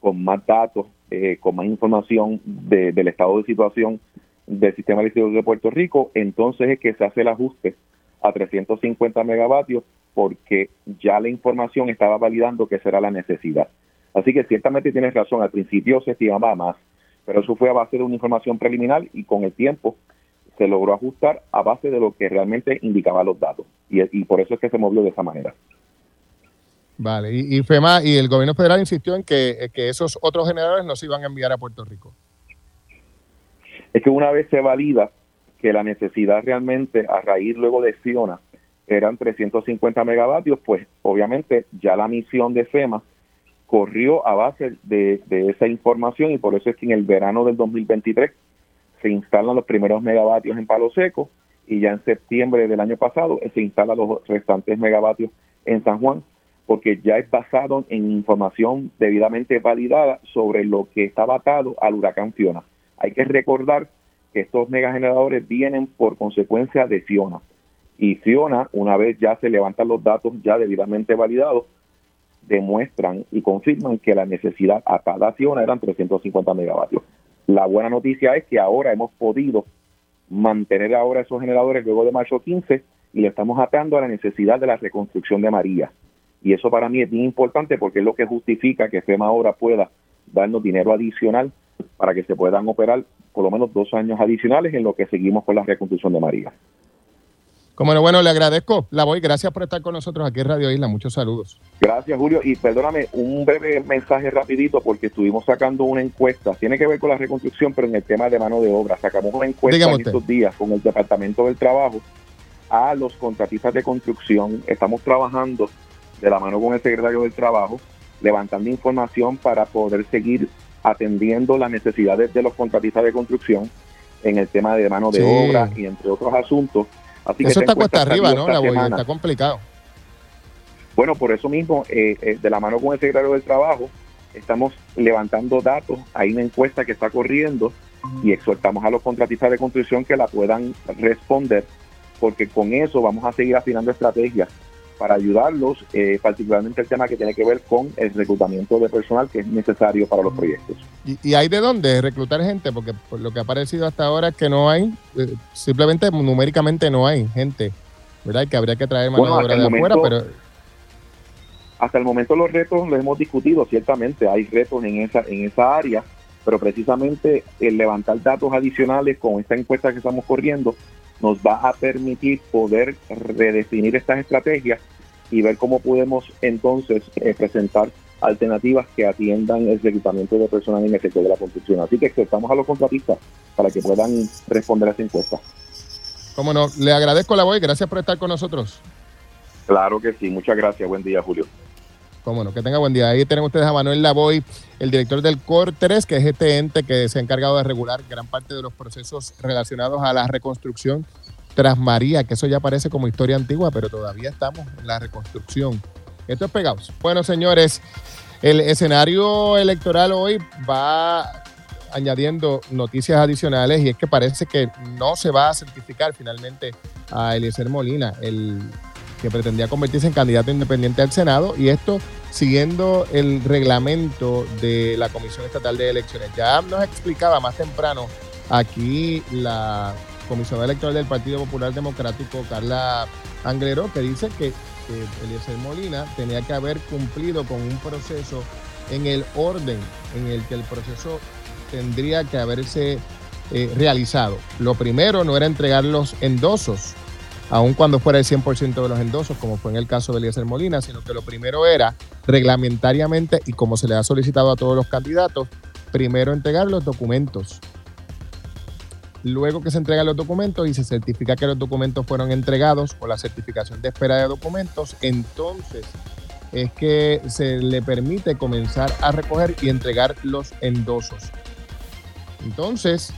con más datos, eh, con más información del estado de situación del sistema eléctrico de Puerto Rico, entonces es que se hace el ajuste a 350 megavatios porque ya la información estaba validando que será la necesidad. Así que ciertamente tienes razón, al principio se estimaba más, pero eso fue a base de una información preliminar y con el tiempo se logró ajustar a base de lo que realmente indicaba los datos. Y, por eso es que se movió de esa manera. Vale, y, FEMA y el gobierno federal insistió en que, esos otros generadores no se iban a enviar a Puerto Rico. Es que una vez se valida que la necesidad realmente a raíz luego de Fiona eran 350 megavatios, pues obviamente ya la misión de FEMA corrió a base de, esa información y por eso es que en el verano del 2023 se instalan los primeros megavatios en Palo Seco y ya en septiembre del año pasado se instalan los restantes megavatios en San Juan, porque ya es basado en información debidamente validada sobre lo que está atado al huracán Fiona. Hay que recordar que estos megageneradores vienen por consecuencia de Fiona. Y Fiona, una vez ya se levantan los datos ya debidamente validados, demuestran y confirman que la necesidad a Fiona eran 350 megavatios. La buena noticia es que ahora hemos podido mantener ahora esos generadores luego de marzo 15 y le estamos atando a la necesidad de la reconstrucción de María. Y eso para mí es bien importante porque es lo que justifica que FEMA ahora pueda darnos dinero adicional para que se puedan operar por lo menos dos años adicionales en lo que seguimos con la reconstrucción de María. Como no, bueno, le agradezco. La voy. Gracias por estar con nosotros aquí en Radio Isla. Muchos saludos. Gracias, Julio. Y perdóname, un breve mensaje rapidito porque estuvimos sacando una encuesta. Tiene que ver con la reconstrucción, pero en el tema de mano de obra. Sacamos una encuesta en estos días con el Departamento del Trabajo a los contratistas de construcción. Estamos trabajando de la mano con el secretario del Trabajo, levantando información para poder seguir atendiendo las necesidades de los contratistas de construcción en el tema de mano de obra y entre otros asuntos eso está cuesta arriba, ¿no? La está complicado. Bueno, por eso mismo, eh, eh, de la mano con el secretario del Trabajo, estamos levantando datos. Hay una encuesta que está corriendo y exhortamos a los contratistas de construcción que la puedan responder, porque con eso vamos a seguir afinando estrategias para ayudarlos, eh, particularmente el tema que tiene que ver con el reclutamiento de personal que es necesario para los proyectos. ¿Y, hay de dónde reclutar gente? Porque por lo que ha parecido hasta ahora es que no hay, eh, simplemente numéricamente no hay gente, ¿verdad? Que habría que traer mano de obra de afuera, pero... Hasta el momento los retos los hemos discutido, ciertamente hay retos en esa, en esa área, pero precisamente el levantar datos adicionales con esta encuesta que estamos corriendo nos va a permitir poder redefinir estas estrategias y ver cómo podemos entonces eh, presentar alternativas que atiendan el reclutamiento de personal en el sector de la construcción. Así que exhortamos a los contratistas para que puedan responder a esta encuesta. Cómo no, le agradezco la voz y gracias por estar con nosotros. Claro que sí, muchas gracias. Buen día, Julio. Cómo no, que tenga buen día. Ahí tenemos ustedes a Manuel Lavoy, el director del COR 3, que es este ente que se ha encargado de regular gran parte de los procesos relacionados a la reconstrucción tras María, que eso ya parece como historia antigua, pero todavía estamos en la reconstrucción. Esto es pegados. Bueno, señores, el escenario electoral hoy va añadiendo noticias adicionales y es que parece que no se va a certificar finalmente a Eliezer Molina, el que pretendía convertirse en candidato independiente al Senado y esto siguiendo el reglamento de la Comisión Estatal de Elecciones. Ya nos explicaba más temprano aquí la comisionada electoral del Partido Popular Democrático, Carla Anglero, que dice que, que Eliezer Molina tenía que haber cumplido con un proceso en el orden en el que el proceso tendría que haberse eh, realizado. Lo primero no era entregar los endosos aun cuando fuera el 100% de los endosos, como fue en el caso de Eliezer Molina, sino que lo primero era reglamentariamente y como se le ha solicitado a todos los candidatos, primero entregar los documentos. Luego que se entregan los documentos y se certifica que los documentos fueron entregados o la certificación de espera de documentos, entonces es que se le permite comenzar a recoger y entregar los endosos. Entonces,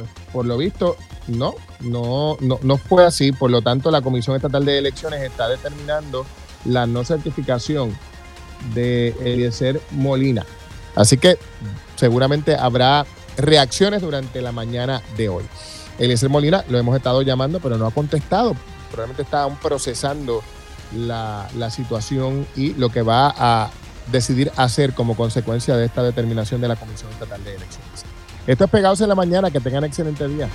pues, por lo visto, no, no, no, fue así. Por lo tanto, la Comisión Estatal de Elecciones está determinando la no certificación de Eliezer Molina. Así que seguramente habrá reacciones durante la mañana de hoy. Eliezer Molina lo hemos estado llamando, pero no ha contestado. Probablemente está aún procesando la situación y lo que va a decidir hacer como consecuencia de esta determinación de la Comisión Estatal de Elecciones. Esto es Pegados en la Mañana. Que tengan excelente día.